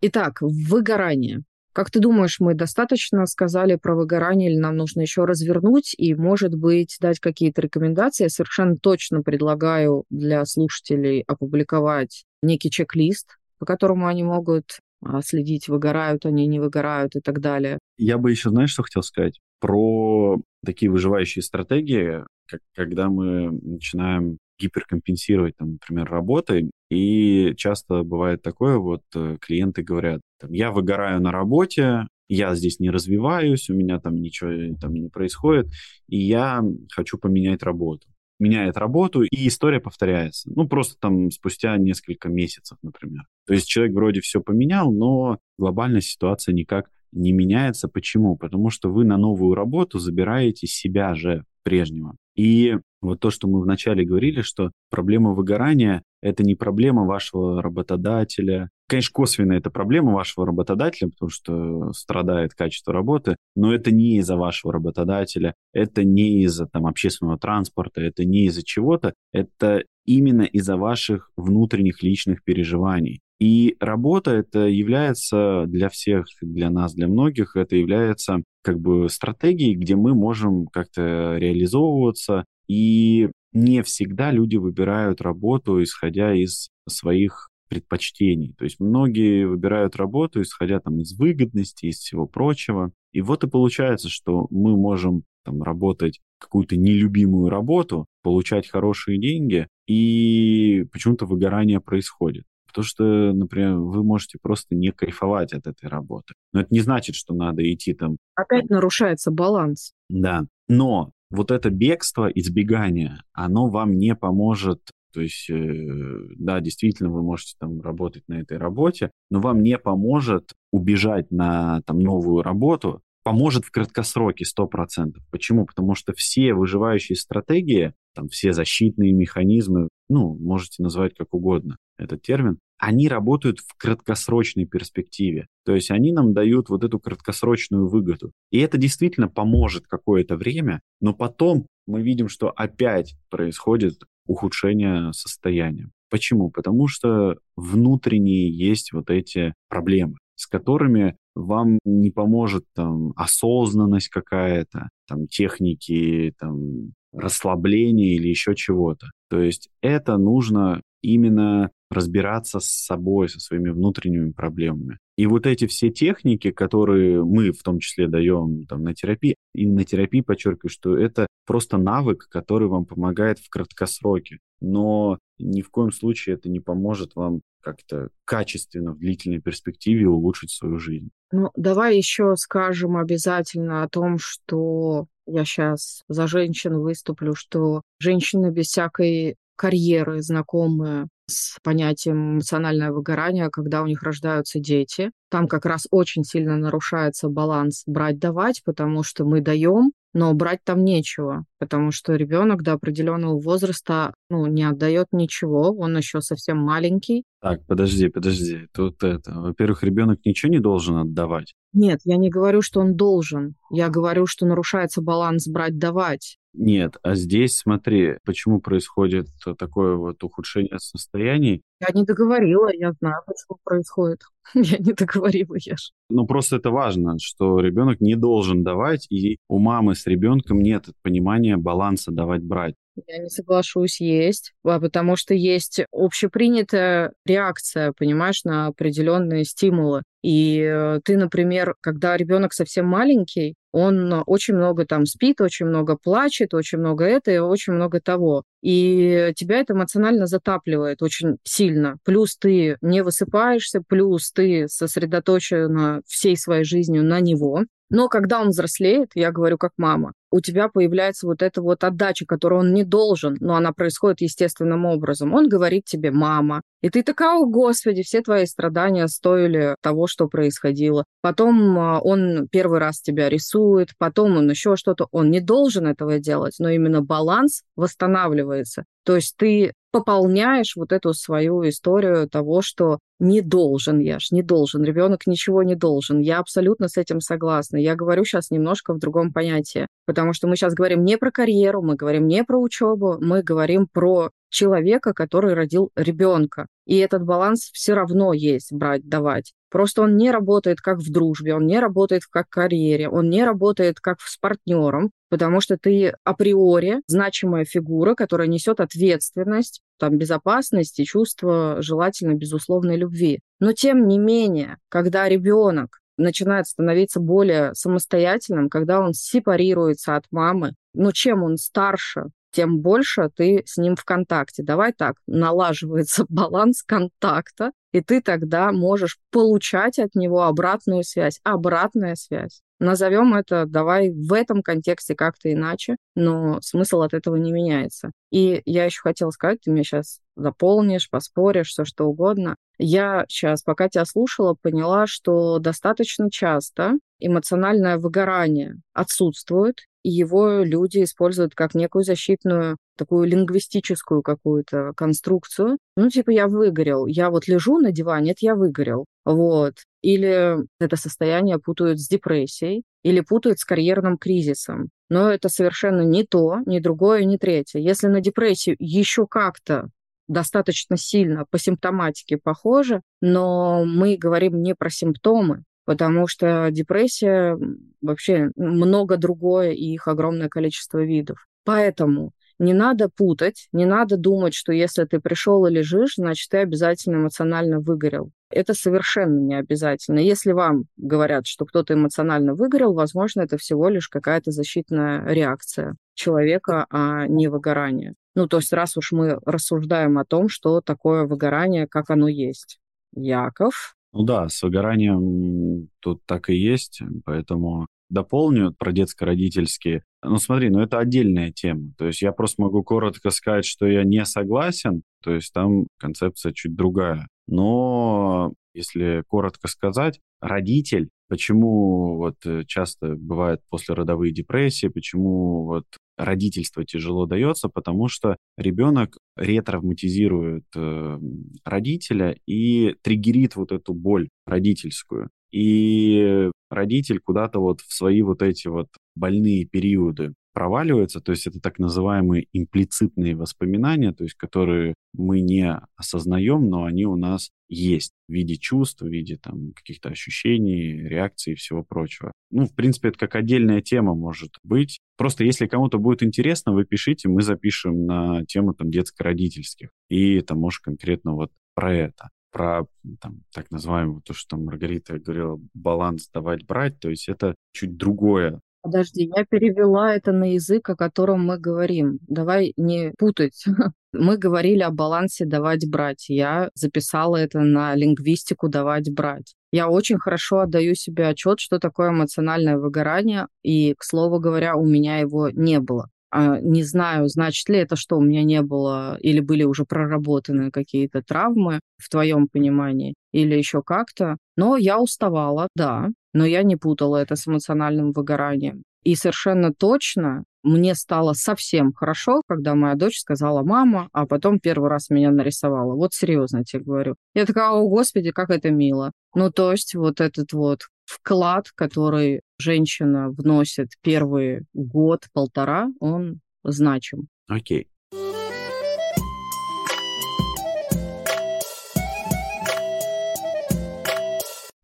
Итак, выгорание. Как ты думаешь, мы достаточно сказали про выгорание или нам нужно еще развернуть и, может быть, дать какие-то рекомендации? Я совершенно точно предлагаю для слушателей опубликовать некий чек-лист, по которому они могут а, следить, выгорают они, не выгорают и так далее. Я бы еще, знаешь, что хотел сказать? Про такие выживающие стратегии, как, когда мы начинаем гиперкомпенсировать, там, например, работой. И часто бывает такое, вот э, клиенты говорят, я выгораю на работе, я здесь не развиваюсь, у меня там ничего э, там не происходит, и я хочу поменять работу. Меняет работу, и история повторяется. Ну, просто там спустя несколько месяцев, например. То есть человек вроде все поменял, но глобальная ситуация никак не меняется. Почему? Потому что вы на новую работу забираете себя же прежнего. И вот то, что мы вначале говорили, что проблема выгорания – это не проблема вашего работодателя. Конечно, косвенно это проблема вашего работодателя, потому что страдает качество работы, но это не из-за вашего работодателя, это не из-за там, общественного транспорта, это не из-за чего-то, это именно из-за ваших внутренних личных переживаний. И работа это является для всех, для нас, для многих, это является как бы стратегией, где мы можем как-то реализовываться, и не всегда люди выбирают работу, исходя из своих предпочтений. То есть многие выбирают работу, исходя там из выгодности, из всего прочего. И вот и получается, что мы можем там, работать какую-то нелюбимую работу, получать хорошие деньги, и почему-то выгорание происходит. Потому что, например, вы можете просто не кайфовать от этой работы. Но это не значит, что надо идти там... Опять нарушается баланс. Да. Но вот это бегство, избегание, оно вам не поможет то есть, э, да, действительно, вы можете там работать на этой работе, но вам не поможет убежать на там новую работу, поможет в краткосроке 100%. Почему? Потому что все выживающие стратегии, там все защитные механизмы, ну, можете назвать как угодно этот термин, они работают в краткосрочной перспективе. То есть они нам дают вот эту краткосрочную выгоду. И это действительно поможет какое-то время, но потом мы видим, что опять происходит ухудшение состояния. Почему? Потому что внутренние есть вот эти проблемы, с которыми вам не поможет там осознанность какая-то, там техники, там расслабления или еще чего-то. То есть это нужно именно разбираться с собой, со своими внутренними проблемами. И вот эти все техники, которые мы в том числе даем там, на терапии, и на терапии подчеркиваю, что это просто навык, который вам помогает в краткосроке. но ни в коем случае это не поможет вам как-то качественно в длительной перспективе улучшить свою жизнь. Ну, давай еще скажем обязательно о том, что я сейчас за женщин выступлю, что женщины без всякой карьеры знакомы с понятием эмоциональное выгорание, когда у них рождаются дети. Там как раз очень сильно нарушается баланс брать-давать, потому что мы даем, но брать там нечего, потому что ребенок до определенного возраста ну, не отдает ничего, он еще совсем маленький. Так, подожди, подожди. Тут это, во-первых, ребенок ничего не должен отдавать. Нет, я не говорю, что он должен. Я говорю, что нарушается баланс брать-давать. Нет, а здесь смотри, почему происходит такое вот ухудшение состояний. Я не договорила, я знаю, почему происходит. Я не договорила, я ж. Ну, просто это важно, что ребенок не должен давать, и у мамы с ребенком нет понимания баланса давать-брать. Я не соглашусь, есть, а потому что есть общепринятая реакция, понимаешь, на определенные стимулы. И э, ты, например, когда ребенок совсем маленький, он очень много там спит, очень много плачет, очень много это и очень много того. И тебя это эмоционально затапливает очень сильно. Плюс ты не высыпаешься, плюс ты сосредоточена всей своей жизнью на него. Но когда он взрослеет, я говорю как мама, у тебя появляется вот эта вот отдача, которую он не должен, но она происходит естественным образом. Он говорит тебе «мама», и ты такая, о, Господи, все твои страдания стоили того, что происходило. Потом а, он первый раз тебя рисует, потом он еще что-то. Он не должен этого делать, но именно баланс восстанавливается. То есть ты пополняешь вот эту свою историю того, что не должен я ж, не должен, ребенок ничего не должен. Я абсолютно с этим согласна. Я говорю сейчас немножко в другом понятии, потому что мы сейчас говорим не про карьеру, мы говорим не про учебу, мы говорим про человека, который родил ребенка. И этот баланс все равно есть брать, давать. Просто он не работает как в дружбе, он не работает как в карьере, он не работает как с партнером, потому что ты априори значимая фигура, которая несет ответственность, там, безопасность и чувство желательно безусловной любви. Но тем не менее, когда ребенок начинает становиться более самостоятельным, когда он сепарируется от мамы, ну чем он старше, тем больше ты с ним в контакте. Давай так, налаживается баланс контакта, и ты тогда можешь получать от него обратную связь. Обратная связь. Назовем это, давай в этом контексте как-то иначе, но смысл от этого не меняется. И я еще хотела сказать, ты мне сейчас заполнишь, поспоришь, все что угодно. Я сейчас, пока тебя слушала, поняла, что достаточно часто эмоциональное выгорание отсутствует, и его люди используют как некую защитную, такую лингвистическую какую-то конструкцию. Ну, типа, я выгорел, я вот лежу на диване, это я выгорел. Вот. Или это состояние путают с депрессией, или путают с карьерным кризисом. Но это совершенно не то, ни другое, ни третье. Если на депрессию еще как-то достаточно сильно по симптоматике похоже, но мы говорим не про симптомы, потому что депрессия вообще много другое, и их огромное количество видов. Поэтому не надо путать, не надо думать, что если ты пришел и лежишь, значит, ты обязательно эмоционально выгорел. Это совершенно не обязательно. Если вам говорят, что кто-то эмоционально выгорел, возможно, это всего лишь какая-то защитная реакция человека, а не выгорание. Ну, то есть раз уж мы рассуждаем о том, что такое выгорание, как оно есть. Яков, ну да, с выгоранием тут так и есть, поэтому дополню про детско-родительские. Ну смотри, ну это отдельная тема. То есть я просто могу коротко сказать, что я не согласен, то есть там концепция чуть другая. Но если коротко сказать, родитель, почему вот э, часто бывают послеродовые депрессии, почему вот родительство тяжело дается, потому что ребенок ретравматизирует э, родителя и триггерит вот эту боль родительскую. И родитель куда-то вот в свои вот эти вот больные периоды проваливается, то есть это так называемые имплицитные воспоминания, то есть которые мы не осознаем, но они у нас есть в виде чувств, в виде там каких-то ощущений, реакций и всего прочего. Ну, в принципе, это как отдельная тема может быть. Просто если кому-то будет интересно, вы пишите, мы запишем на тему там детско-родительских. И там, может, конкретно вот про это про там, так называемый, то, что Маргарита говорила, баланс давать-брать, то есть это чуть другое Подожди, я перевела это на язык, о котором мы говорим. Давай не путать. Мы говорили о балансе давать-брать. Я записала это на лингвистику давать-брать. Я очень хорошо отдаю себе отчет, что такое эмоциональное выгорание, и, к слову говоря, у меня его не было. А, не знаю, значит ли это, что у меня не было или были уже проработаны какие-то травмы в твоем понимании или еще как-то. Но я уставала, да, но я не путала это с эмоциональным выгоранием. И совершенно точно мне стало совсем хорошо, когда моя дочь сказала «мама», а потом первый раз меня нарисовала. Вот серьезно тебе говорю. Я такая, о, господи, как это мило. Ну, то есть вот этот вот вклад, который женщина вносит первый год-полтора, он значим. Окей.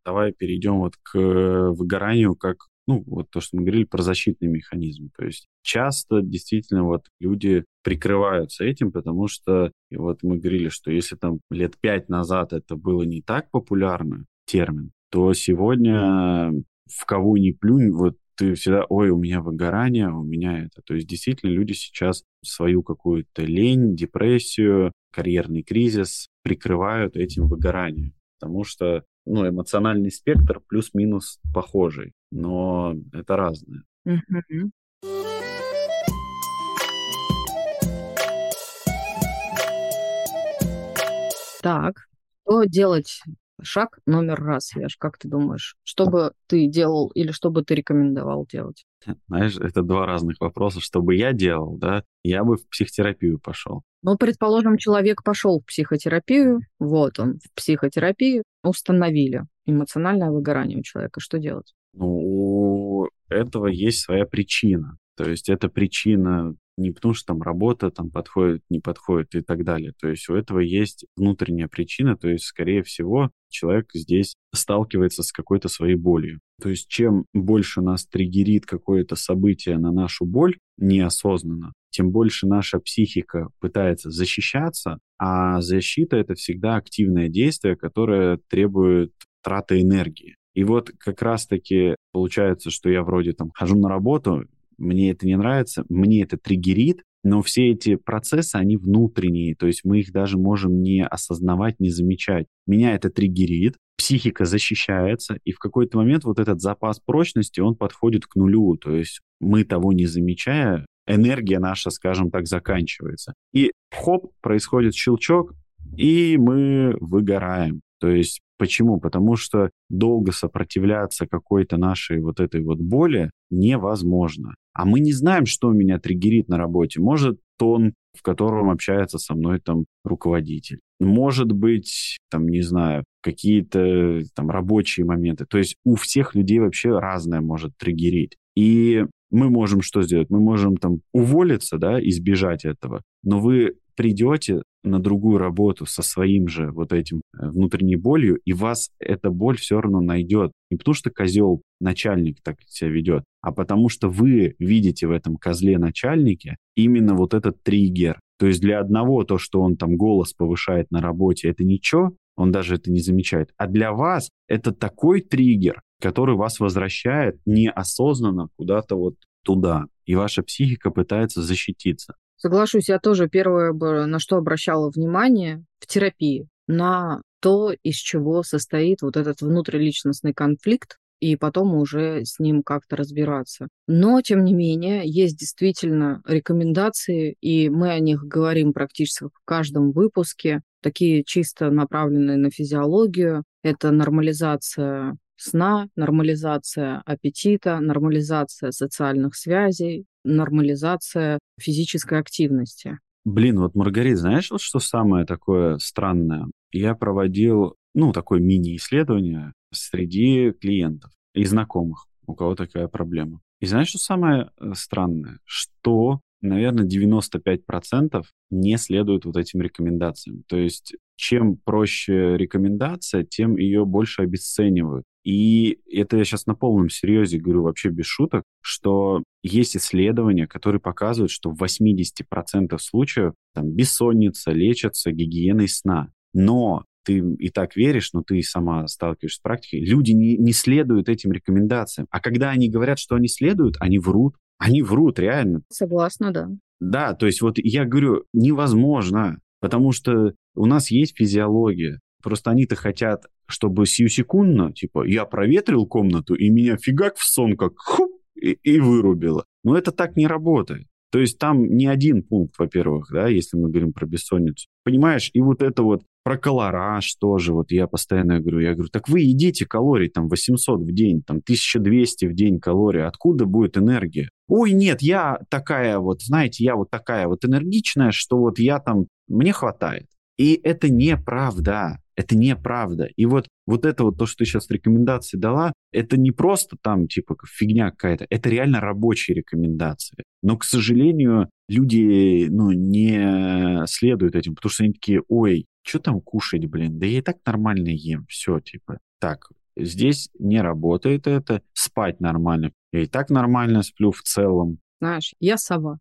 Давай перейдем вот к выгоранию как ну, вот то, что мы говорили про защитный механизм. То есть часто действительно вот люди прикрываются этим, потому что и вот мы говорили, что если там лет пять назад это было не так популярно, термин, то сегодня в кого ни плюнь, вот ты всегда, ой, у меня выгорание, у меня это. То есть действительно люди сейчас свою какую-то лень, депрессию, карьерный кризис прикрывают этим выгоранием. Потому что ну, эмоциональный спектр плюс-минус похожий, но это разное. Так, что делать? Шаг номер раз, Яш, как ты думаешь? Что бы ты делал или что бы ты рекомендовал делать? Знаешь, это два разных вопроса. Что бы я делал, да? Я бы в психотерапию пошел. Ну, предположим, человек пошел в психотерапию, вот он в психотерапии, установили эмоциональное выгорание у человека. Что делать? Ну, у этого есть своя причина. То есть эта причина не потому, что там работа там подходит, не подходит и так далее. То есть у этого есть внутренняя причина, то есть, скорее всего, человек здесь сталкивается с какой-то своей болью. То есть чем больше нас триггерит какое-то событие на нашу боль неосознанно, тем больше наша психика пытается защищаться, а защита — это всегда активное действие, которое требует траты энергии. И вот как раз-таки получается, что я вроде там хожу на работу, мне это не нравится, мне это триггерит, но все эти процессы, они внутренние, то есть мы их даже можем не осознавать, не замечать. Меня это триггерит, психика защищается, и в какой-то момент вот этот запас прочности, он подходит к нулю, то есть мы того не замечая, энергия наша, скажем так, заканчивается. И хоп, происходит щелчок, и мы выгораем. То есть почему? Потому что долго сопротивляться какой-то нашей вот этой вот боли невозможно. А мы не знаем, что меня триггерит на работе. Может, тон, в котором общается со мной там руководитель. Может быть, там, не знаю, какие-то там рабочие моменты. То есть у всех людей вообще разное может триггерить. И мы можем что сделать? Мы можем там уволиться, да, избежать этого. Но вы придете на другую работу со своим же вот этим э, внутренней болью, и вас эта боль все равно найдет. Не потому что козел начальник так себя ведет, а потому что вы видите в этом козле начальнике именно вот этот триггер. То есть для одного то, что он там голос повышает на работе, это ничего, он даже это не замечает. А для вас это такой триггер, который вас возвращает неосознанно куда-то вот туда. И ваша психика пытается защититься. Соглашусь, я тоже первое, на что обращала внимание в терапии, на то, из чего состоит вот этот внутриличностный конфликт, и потом уже с ним как-то разбираться. Но, тем не менее, есть действительно рекомендации, и мы о них говорим практически в каждом выпуске, такие чисто направленные на физиологию. Это нормализация сна, нормализация аппетита, нормализация социальных связей, нормализация физической активности. Блин, вот, Маргарит, знаешь, вот что самое такое странное? Я проводил, ну, такое мини-исследование среди клиентов и знакомых, у кого такая проблема. И знаешь, что самое э, странное? Что, наверное, 95% не следуют вот этим рекомендациям. То есть чем проще рекомендация, тем ее больше обесценивают. И это я сейчас на полном серьезе говорю, вообще без шуток, что есть исследования, которые показывают, что в 80% случаев там, бессонница лечится гигиеной сна. Но ты и так веришь, но ты сама сталкиваешься с практикой, люди не, не следуют этим рекомендациям. А когда они говорят, что они следуют, они врут. Они врут, реально. Согласна, да. Да, то есть вот я говорю, невозможно, потому что у нас есть физиология. Просто они-то хотят, чтобы сиюсекундно, типа, я проветрил комнату, и меня фигак в сон как хуп, и, и вырубило. Но это так не работает. То есть там не один пункт, во-первых, да, если мы говорим про бессонницу. Понимаешь, и вот это вот про колораж тоже, вот я постоянно говорю, я говорю, так вы едите калорий там 800 в день, там 1200 в день калорий, откуда будет энергия? Ой, нет, я такая вот, знаете, я вот такая вот энергичная, что вот я там, мне хватает. И это неправда. Это неправда. И вот, вот это вот то, что ты сейчас рекомендации дала, это не просто там типа фигня какая-то, это реально рабочие рекомендации. Но, к сожалению, люди ну, не следуют этим, потому что они такие, ой, что там кушать, блин, да я и так нормально ем, все, типа, так, здесь не работает это, спать нормально, я и так нормально сплю в целом. Знаешь, я сова.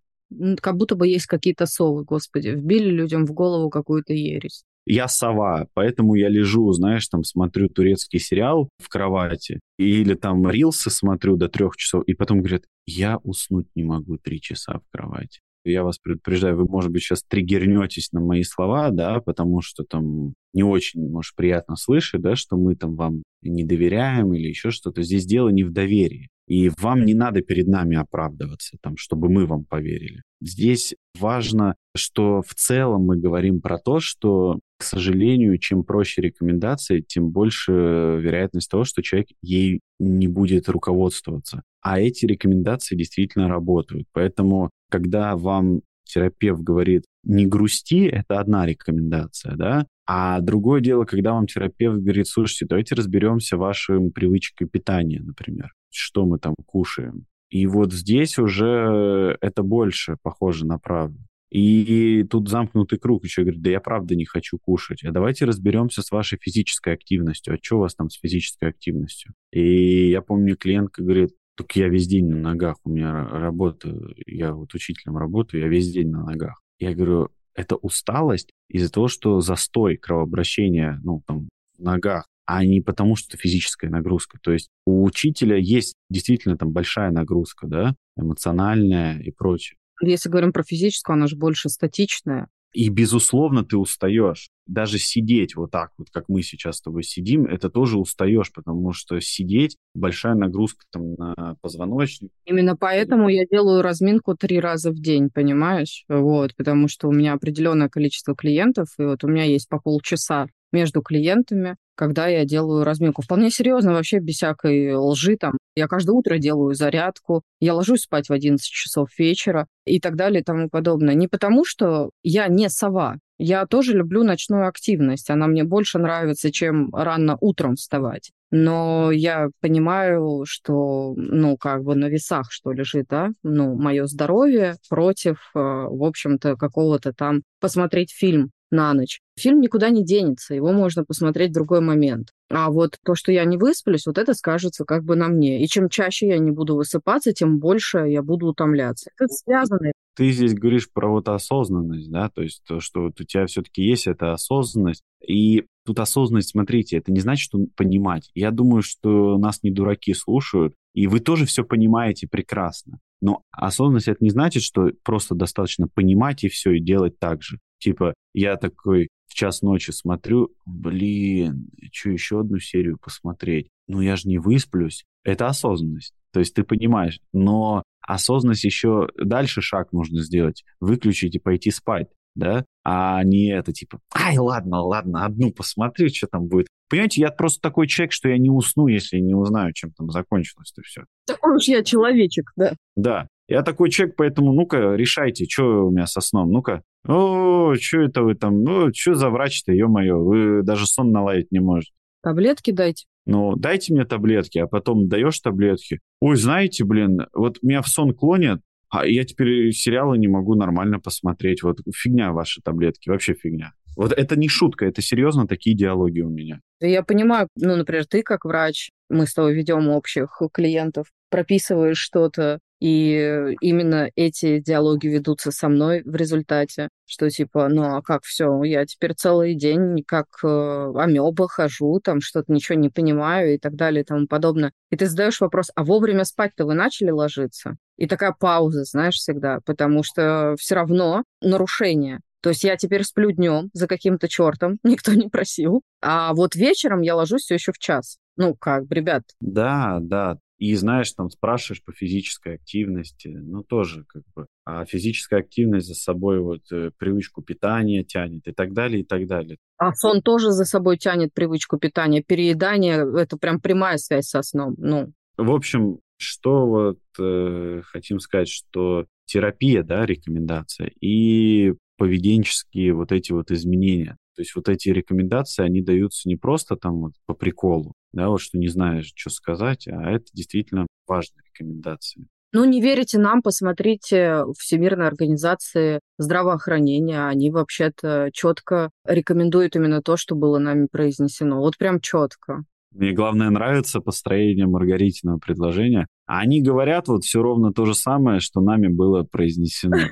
Как будто бы есть какие-то совы, господи, вбили людям в голову какую-то ересь я сова, поэтому я лежу, знаешь, там смотрю турецкий сериал в кровати или там рилсы смотрю до трех часов, и потом говорят, я уснуть не могу три часа в кровати. Я вас предупреждаю, вы, может быть, сейчас триггернетесь на мои слова, да, потому что там не очень, может, приятно слышать, да, что мы там вам не доверяем или еще что-то. Здесь дело не в доверии. И вам не надо перед нами оправдываться, там, чтобы мы вам поверили. Здесь важно, что в целом мы говорим про то, что, к сожалению, чем проще рекомендации, тем больше вероятность того, что человек ей не будет руководствоваться. А эти рекомендации действительно работают. Поэтому, когда вам терапевт говорит «не грусти», это одна рекомендация, да? А другое дело, когда вам терапевт говорит, слушайте, давайте разберемся вашим привычкой питания, например что мы там кушаем. И вот здесь уже это больше похоже на правду. И тут замкнутый круг еще говорит, да я правда не хочу кушать. А давайте разберемся с вашей физической активностью. А что у вас там с физической активностью? И я помню, клиентка говорит, только я весь день на ногах, у меня работа, я вот учителем работаю, я весь день на ногах. Я говорю, это усталость из-за того, что застой кровообращения, ну, там, в ногах, а не потому, что физическая нагрузка. То есть у учителя есть действительно там большая нагрузка, да, эмоциональная и прочее. Если говорим про физическую, она же больше статичная. И, безусловно, ты устаешь. Даже сидеть вот так вот, как мы сейчас с тобой сидим, это тоже устаешь, потому что сидеть большая нагрузка там на позвоночник. Именно поэтому я делаю разминку три раза в день, понимаешь? Вот, потому что у меня определенное количество клиентов, и вот у меня есть по полчаса между клиентами, когда я делаю разминку. Вполне серьезно, вообще без всякой лжи там. Я каждое утро делаю зарядку, я ложусь спать в 11 часов вечера и так далее и тому подобное. Не потому, что я не сова, я тоже люблю ночную активность. Она мне больше нравится, чем рано утром вставать. Но я понимаю, что, ну, как бы на весах, что лежит, да, ну, мое здоровье против, э, в общем-то, какого-то там посмотреть фильм на ночь. Фильм никуда не денется, его можно посмотреть в другой момент. А вот то, что я не высплюсь, вот это скажется как бы на мне. И чем чаще я не буду высыпаться, тем больше я буду утомляться. Это связано. Ты здесь говоришь про вот осознанность, да, то есть то, что вот у тебя все-таки есть эта осознанность. И тут осознанность, смотрите, это не значит, что понимать. Я думаю, что нас не дураки слушают, и вы тоже все понимаете прекрасно. Но осознанность это не значит, что просто достаточно понимать и все, и делать так же. Типа, я такой в час ночи смотрю, блин, что еще одну серию посмотреть? Ну, я же не высплюсь. Это осознанность. То есть ты понимаешь, но осознанность еще дальше шаг нужно сделать. Выключить и пойти спать, да? А не это типа, ай, ладно, ладно, одну посмотрю, что там будет. Понимаете, я просто такой человек, что я не усну, если не узнаю, чем там закончилось-то все. Такой уж я человечек, да. Да. Я такой человек, поэтому ну-ка решайте, что у меня со сном, ну-ка. О, что это вы там, ну, что за врач-то, ё-моё, вы даже сон наладить не можете. Таблетки дайте. Ну, дайте мне таблетки, а потом даешь таблетки. Ой, знаете, блин, вот меня в сон клонят, а я теперь сериалы не могу нормально посмотреть. Вот фигня ваши таблетки, вообще фигня. Вот это не шутка, это серьезно такие диалоги у меня. Я понимаю, ну, например, ты как врач, мы с тобой ведем общих клиентов, прописываешь что-то, И именно эти диалоги ведутся со мной в результате, что типа, ну а как все, я теперь целый день как э, амеба хожу, там что-то ничего не понимаю и так далее и тому подобное. И ты задаешь вопрос, а вовремя спать-то вы начали ложиться? И такая пауза, знаешь, всегда, потому что все равно нарушение. То есть я теперь сплю днем за каким-то чертом, никто не просил. А вот вечером я ложусь все еще в час. Ну как, ребят? Да, да. И знаешь, там спрашиваешь по физической активности, ну тоже как бы. А физическая активность за собой вот э, привычку питания тянет и так далее, и так далее. А сон тоже за собой тянет привычку питания. Переедание – это прям прямая связь со сном. Ну. В общем, что вот э, хотим сказать, что терапия, да, рекомендация, и поведенческие вот эти вот изменения. То есть вот эти рекомендации, они даются не просто там вот по приколу, да, вот что не знаешь, что сказать, а это действительно важные рекомендации. Ну, не верите нам, посмотрите Всемирной организации здравоохранения. Они вообще-то четко рекомендуют именно то, что было нами произнесено. Вот прям четко. Мне главное нравится построение Маргаритиного предложения. А они говорят вот все ровно то же самое, что нами было произнесено.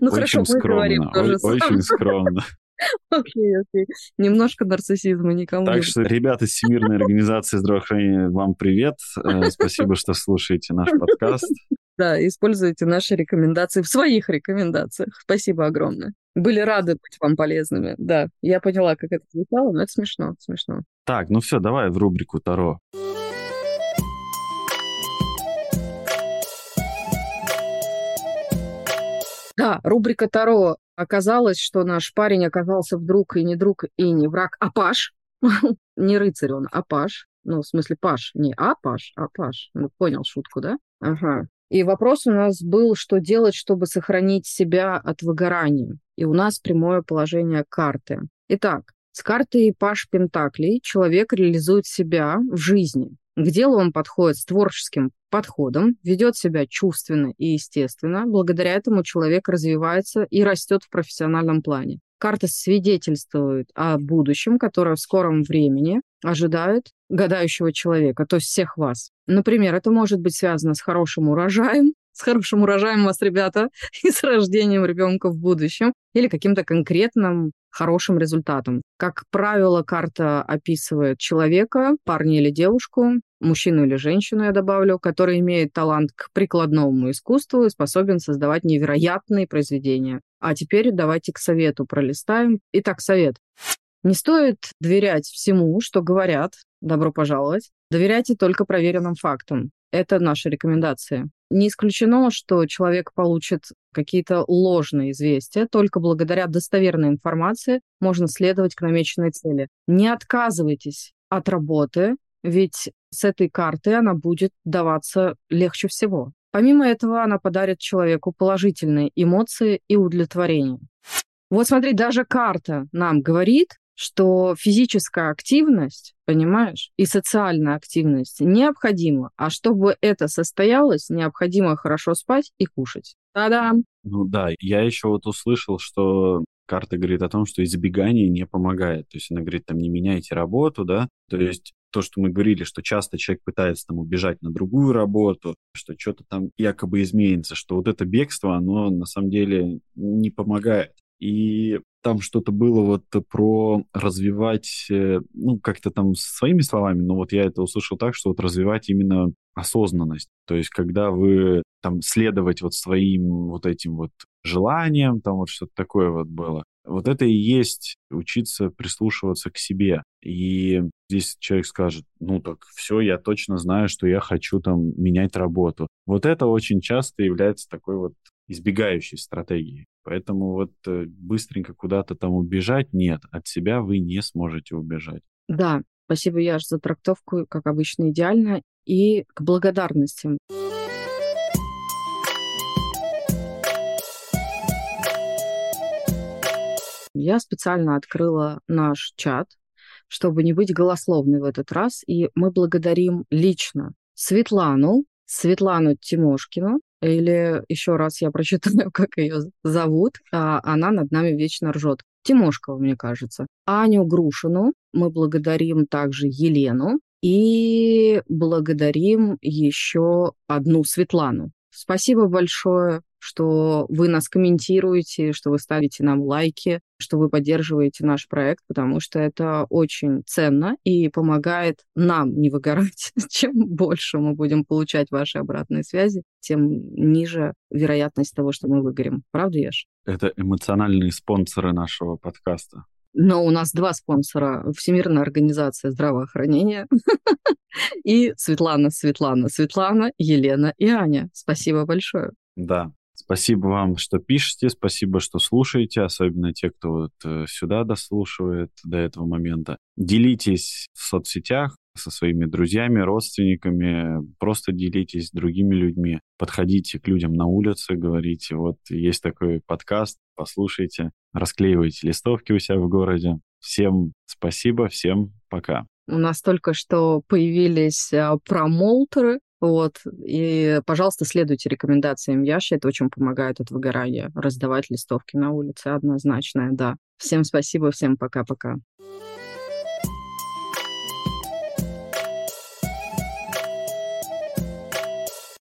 Ну хорошо, мы говорим Очень скромно. Окей, окей. Немножко нарциссизма никому Так что, ребята из Всемирной организации здравоохранения, вам привет. Э, спасибо, что слушаете наш подкаст. Да, используйте наши рекомендации в своих рекомендациях. Спасибо огромное. Были рады быть вам полезными. Да, я поняла, как это звучало, но это смешно, смешно. Так, ну все, давай в рубрику Таро. Да, рубрика Таро. Оказалось, что наш парень оказался вдруг и не друг, и не враг, а паш. не рыцарь он, а паш. Ну, в смысле, паш. Не а паш, а паш. Ну, понял шутку, да? Ага. И вопрос у нас был, что делать, чтобы сохранить себя от выгорания. И у нас прямое положение карты. Итак, с картой Паш Пентаклей человек реализует себя в жизни. К делу он подходит с творческим подходом, ведет себя чувственно и естественно. Благодаря этому человек развивается и растет в профессиональном плане. Карта свидетельствует о будущем, которое в скором времени ожидает гадающего человека, то есть всех вас. Например, это может быть связано с хорошим урожаем, с хорошим урожаем вас, ребята, и с рождением ребенка в будущем, или каким-то конкретным хорошим результатом. Как правило, карта описывает человека, парня или девушку, мужчину или женщину, я добавлю, который имеет талант к прикладному искусству и способен создавать невероятные произведения. А теперь давайте к совету пролистаем. Итак, совет. Не стоит доверять всему, что говорят. Добро пожаловать. Доверяйте только проверенным фактам. Это наши рекомендации. Не исключено, что человек получит какие-то ложные известия. Только благодаря достоверной информации можно следовать к намеченной цели. Не отказывайтесь от работы, ведь с этой карты она будет даваться легче всего. Помимо этого, она подарит человеку положительные эмоции и удовлетворение. Вот смотри, даже карта нам говорит, что физическая активность, понимаешь, и социальная активность необходима, а чтобы это состоялось, необходимо хорошо спать и кушать. Та-дам! Ну да, я еще вот услышал, что карта говорит о том, что избегание не помогает. То есть она говорит, там, не меняйте работу, да, то есть то, что мы говорили, что часто человек пытается там убежать на другую работу, что что-то там якобы изменится, что вот это бегство, оно на самом деле не помогает. И там что-то было вот про развивать, э, ну, как-то там своими словами, но вот я это услышал так, что вот развивать именно осознанность. То есть, когда вы там следовать вот своим вот этим вот желаниям, там вот что-то такое вот было. Вот это и есть учиться прислушиваться к себе. И здесь человек скажет, ну так все, я точно знаю, что я хочу там менять работу. Вот это очень часто является такой вот избегающей стратегией. Поэтому вот э, быстренько куда-то там убежать нет, от себя вы не сможете убежать. Да, спасибо, Яш, за трактовку, как обычно, идеально. И к благодарностям. Я специально открыла наш чат, чтобы не быть голословной в этот раз, и мы благодарим лично Светлану, Светлану Тимошкину, или еще раз я прочитаю, как ее зовут, а она над нами вечно ржет. Тимошкова, мне кажется. Аню Грушину мы благодарим также Елену, И благодарим еще одну Светлану. Спасибо большое, что вы нас комментируете, что вы ставите нам лайки, что вы поддерживаете наш проект, потому что это очень ценно и помогает нам не выгорать. Чем больше мы будем получать ваши обратные связи, тем ниже вероятность того, что мы выгорим. Правда, Еш? Это эмоциональные спонсоры нашего подкаста. Но у нас два спонсора. Всемирная организация здравоохранения и Светлана, Светлана, Светлана, Елена и Аня. Спасибо большое. Да, Спасибо вам, что пишете, спасибо, что слушаете, особенно те, кто вот э, сюда дослушивает до этого момента. Делитесь в соцсетях со своими друзьями, родственниками, просто делитесь с другими людьми, подходите к людям на улице, говорите, вот есть такой подкаст, послушайте, расклеивайте листовки у себя в городе. Всем спасибо, всем пока. У нас только что появились а, промоутеры, вот. И, пожалуйста, следуйте рекомендациям Яши. Это очень помогает от выгорания. Раздавать листовки на улице однозначно, да. Всем спасибо, всем пока-пока.